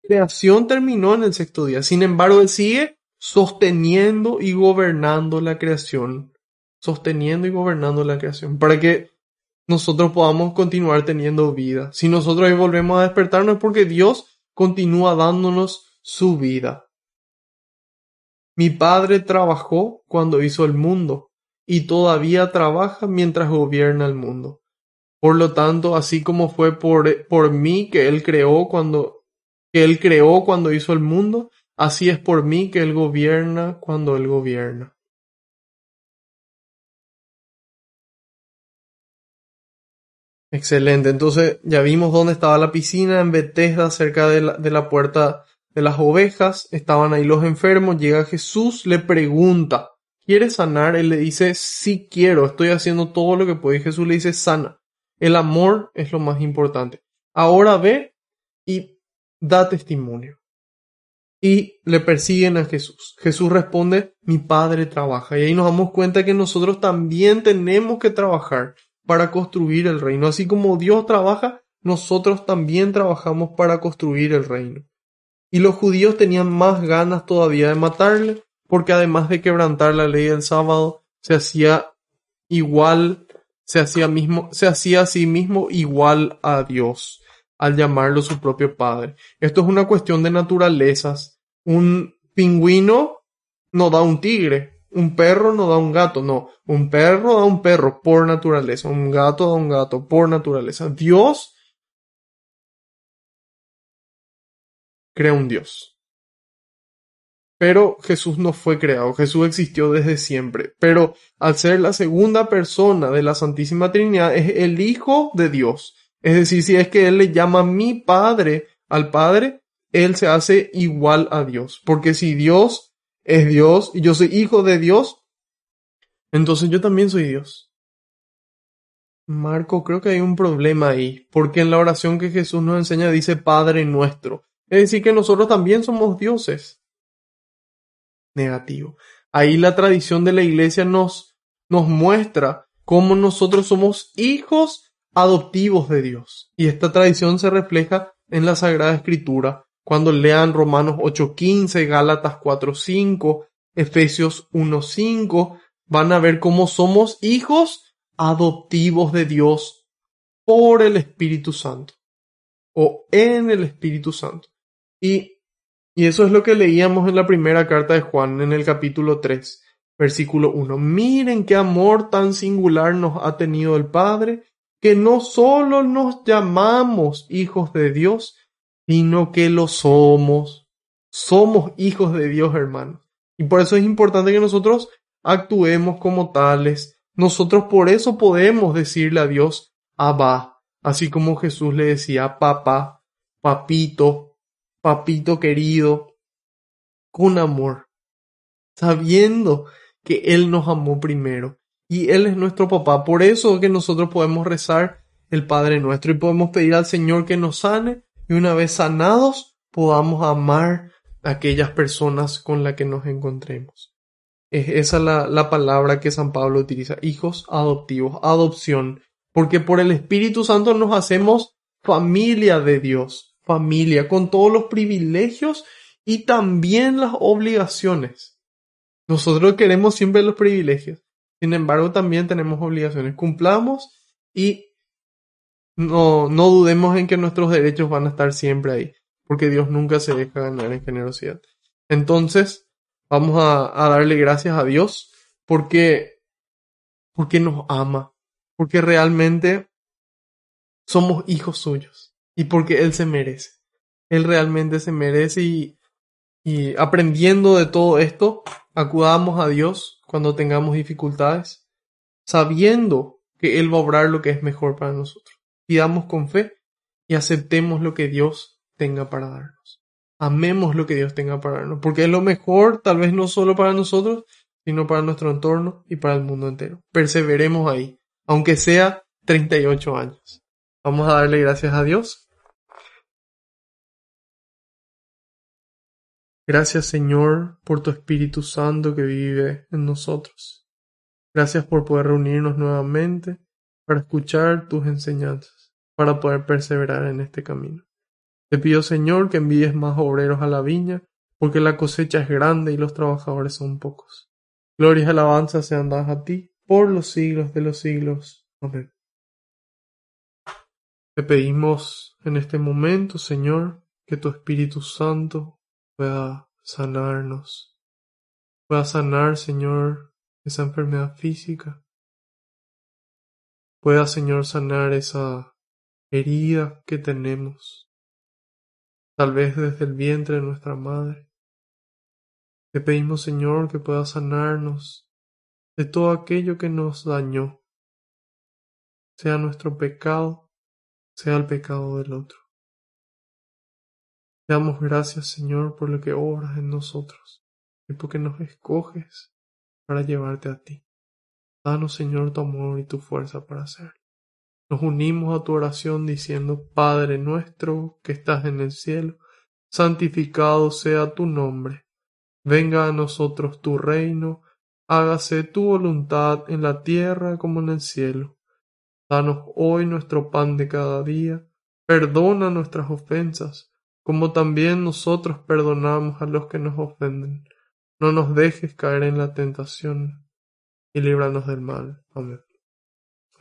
S1: creación terminó en el sexto día. Sin embargo, él sigue sosteniendo y gobernando la creación. Sosteniendo y gobernando la creación. Para que nosotros podamos continuar teniendo vida. Si nosotros ahí volvemos a despertarnos es porque Dios continúa dándonos su vida. Mi padre trabajó cuando hizo el mundo y todavía trabaja mientras gobierna el mundo. Por lo tanto, así como fue por, por mí que él creó cuando que él creó cuando hizo el mundo, así es por mí que él gobierna cuando él gobierna. Excelente. Entonces ya vimos dónde estaba la piscina en Bethesda, cerca de la, de la puerta de las ovejas. Estaban ahí los enfermos. Llega Jesús, le pregunta, ¿Quieres sanar? Él le dice, sí quiero, estoy haciendo todo lo que puedo. Y Jesús le dice, sana. El amor es lo más importante. Ahora ve y da testimonio. Y le persiguen a Jesús. Jesús responde, mi Padre trabaja. Y ahí nos damos cuenta que nosotros también tenemos que trabajar para construir el reino. Así como Dios trabaja, nosotros también trabajamos para construir el reino. Y los judíos tenían más ganas todavía de matarle, porque además de quebrantar la ley del sábado, se hacía igual, se hacía mismo, se hacía a sí mismo igual a Dios al llamarlo su propio padre. Esto es una cuestión de naturalezas. Un pingüino no da un tigre, un perro no da un gato, no, un perro da un perro por naturaleza, un gato da un gato por naturaleza. Dios crea un Dios. Pero Jesús no fue creado, Jesús existió desde siempre. Pero al ser la segunda persona de la Santísima Trinidad, es el Hijo de Dios. Es decir, si es que Él le llama mi Padre al Padre, Él se hace igual a Dios. Porque si Dios es Dios y yo soy hijo de Dios, entonces yo también soy Dios. Marco, creo que hay un problema ahí, porque en la oración que Jesús nos enseña dice Padre nuestro. Es decir, que nosotros también somos dioses negativo. Ahí la tradición de la iglesia nos, nos muestra cómo nosotros somos hijos adoptivos de Dios. Y esta tradición se refleja en la Sagrada Escritura. Cuando lean Romanos 8.15, Gálatas 4.5, Efesios 1.5, van a ver cómo somos hijos adoptivos de Dios por el Espíritu Santo o en el Espíritu Santo. Y y eso es lo que leíamos en la primera carta de Juan, en el capítulo 3, versículo 1. Miren qué amor tan singular nos ha tenido el Padre, que no solo nos llamamos hijos de Dios, sino que lo somos. Somos hijos de Dios, hermanos. Y por eso es importante que nosotros actuemos como tales. Nosotros por eso podemos decirle a Dios, Abba, así como Jesús le decía, papá, papito, papito querido, con amor, sabiendo que Él nos amó primero y Él es nuestro papá. Por eso que nosotros podemos rezar el Padre nuestro y podemos pedir al Señor que nos sane y una vez sanados podamos amar a aquellas personas con las que nos encontremos. Es esa la, la palabra que San Pablo utiliza, hijos adoptivos, adopción, porque por el Espíritu Santo nos hacemos familia de Dios, familia, con todos los privilegios y también las obligaciones. Nosotros queremos siempre los privilegios, sin embargo también tenemos obligaciones. Cumplamos y no, no dudemos en que nuestros derechos van a estar siempre ahí, porque Dios nunca se deja ganar en generosidad. Entonces, vamos a, darle gracias a Dios porque, porque nos ama, porque realmente somos hijos suyos y porque Él se merece. Él realmente se merece y, y aprendiendo de todo esto, acudamos a Dios cuando tengamos dificultades, sabiendo que Él va a obrar lo que es mejor para nosotros. Pidamos con fe y aceptemos lo que Dios tenga para darnos. Amemos lo que Dios tenga para darnos, porque es lo mejor, tal vez no solo para nosotros, sino para nuestro entorno y para el mundo entero. Perseveremos ahí, aunque sea 38 años. Vamos a darle gracias a Dios. Gracias Señor por tu Espíritu Santo que vive en nosotros. Gracias por poder reunirnos nuevamente para escuchar tus enseñanzas, para poder perseverar en este camino. Te pido Señor que envíes más obreros a la viña, porque la cosecha es grande y los trabajadores son pocos. Gloria y alabanza sean dadas a ti por los siglos de los siglos. Amén. Te pedimos en este momento, Señor, que tu Espíritu Santo pueda sanarnos, pueda sanar, Señor, esa enfermedad física, pueda, Señor, sanar esa herida que tenemos, tal vez desde el vientre de nuestra madre. Te pedimos, Señor, que pueda sanarnos de todo aquello que nos dañó, sea nuestro pecado sea el pecado del otro. Damos gracias, Señor, por lo que obras en nosotros y porque nos escoges para llevarte a ti. Danos, Señor, tu amor y tu fuerza para hacerlo. Nos unimos a tu oración diciendo, Padre nuestro que estás en el cielo, santificado sea tu nombre. Venga a nosotros tu reino, hágase tu voluntad en la tierra como en el cielo. Danos hoy nuestro pan de cada día. Perdona nuestras ofensas, como también nosotros perdonamos a los que nos ofenden. No nos dejes caer en la tentación, y líbranos del mal. Amén.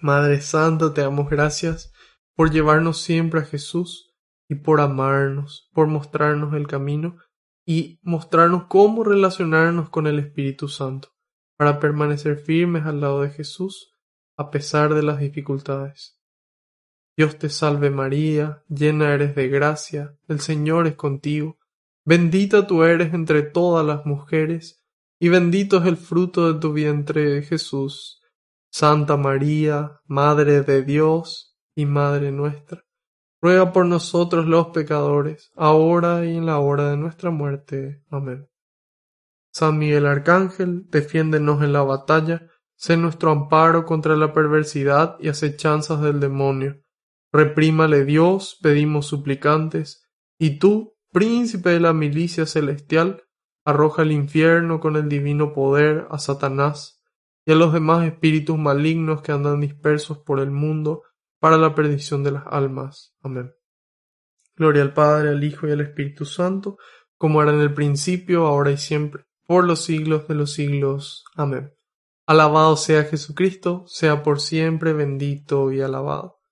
S1: Madre Santa, te damos gracias por llevarnos siempre a Jesús y por amarnos, por mostrarnos el camino y mostrarnos cómo relacionarnos con el Espíritu Santo, para permanecer firmes al lado de Jesús a pesar de las dificultades. Dios te salve María, llena eres de gracia, el Señor es contigo, bendita tú eres entre todas las mujeres, y bendito es el fruto de tu vientre Jesús. Santa María, Madre de Dios y Madre nuestra, ruega por nosotros los pecadores, ahora y en la hora de nuestra muerte. Amén. San Miguel Arcángel, defiéndenos en la batalla, Sé nuestro amparo contra la perversidad y acechanzas del demonio. Reprímale Dios, pedimos suplicantes, y tú, príncipe de la milicia celestial, arroja al infierno con el divino poder a Satanás y a los demás espíritus malignos que andan dispersos por el mundo para la perdición de las almas. Amén. Gloria al Padre, al Hijo y al Espíritu Santo, como era en el principio, ahora y siempre, por los siglos de los siglos. Amén. Alabado sea Jesucristo, sea por siempre bendito y alabado.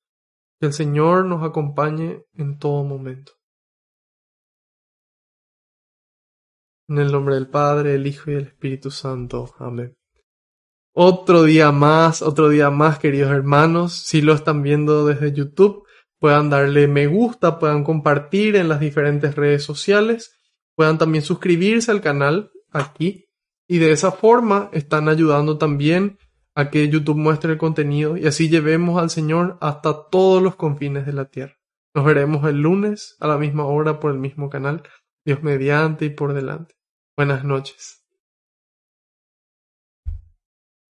S1: Que el Señor nos acompañe en todo momento. En el nombre del Padre, el Hijo y el Espíritu Santo. Amén. Otro día más, otro día más, queridos hermanos. Si lo están viendo desde YouTube, puedan darle me gusta, puedan compartir en las diferentes redes sociales, puedan también suscribirse al canal aquí y de esa forma están ayudando también a que YouTube muestre el contenido y así llevemos al Señor hasta todos los confines de la tierra. Nos veremos el lunes a la misma hora por el mismo canal, Dios mediante y por delante. Buenas noches.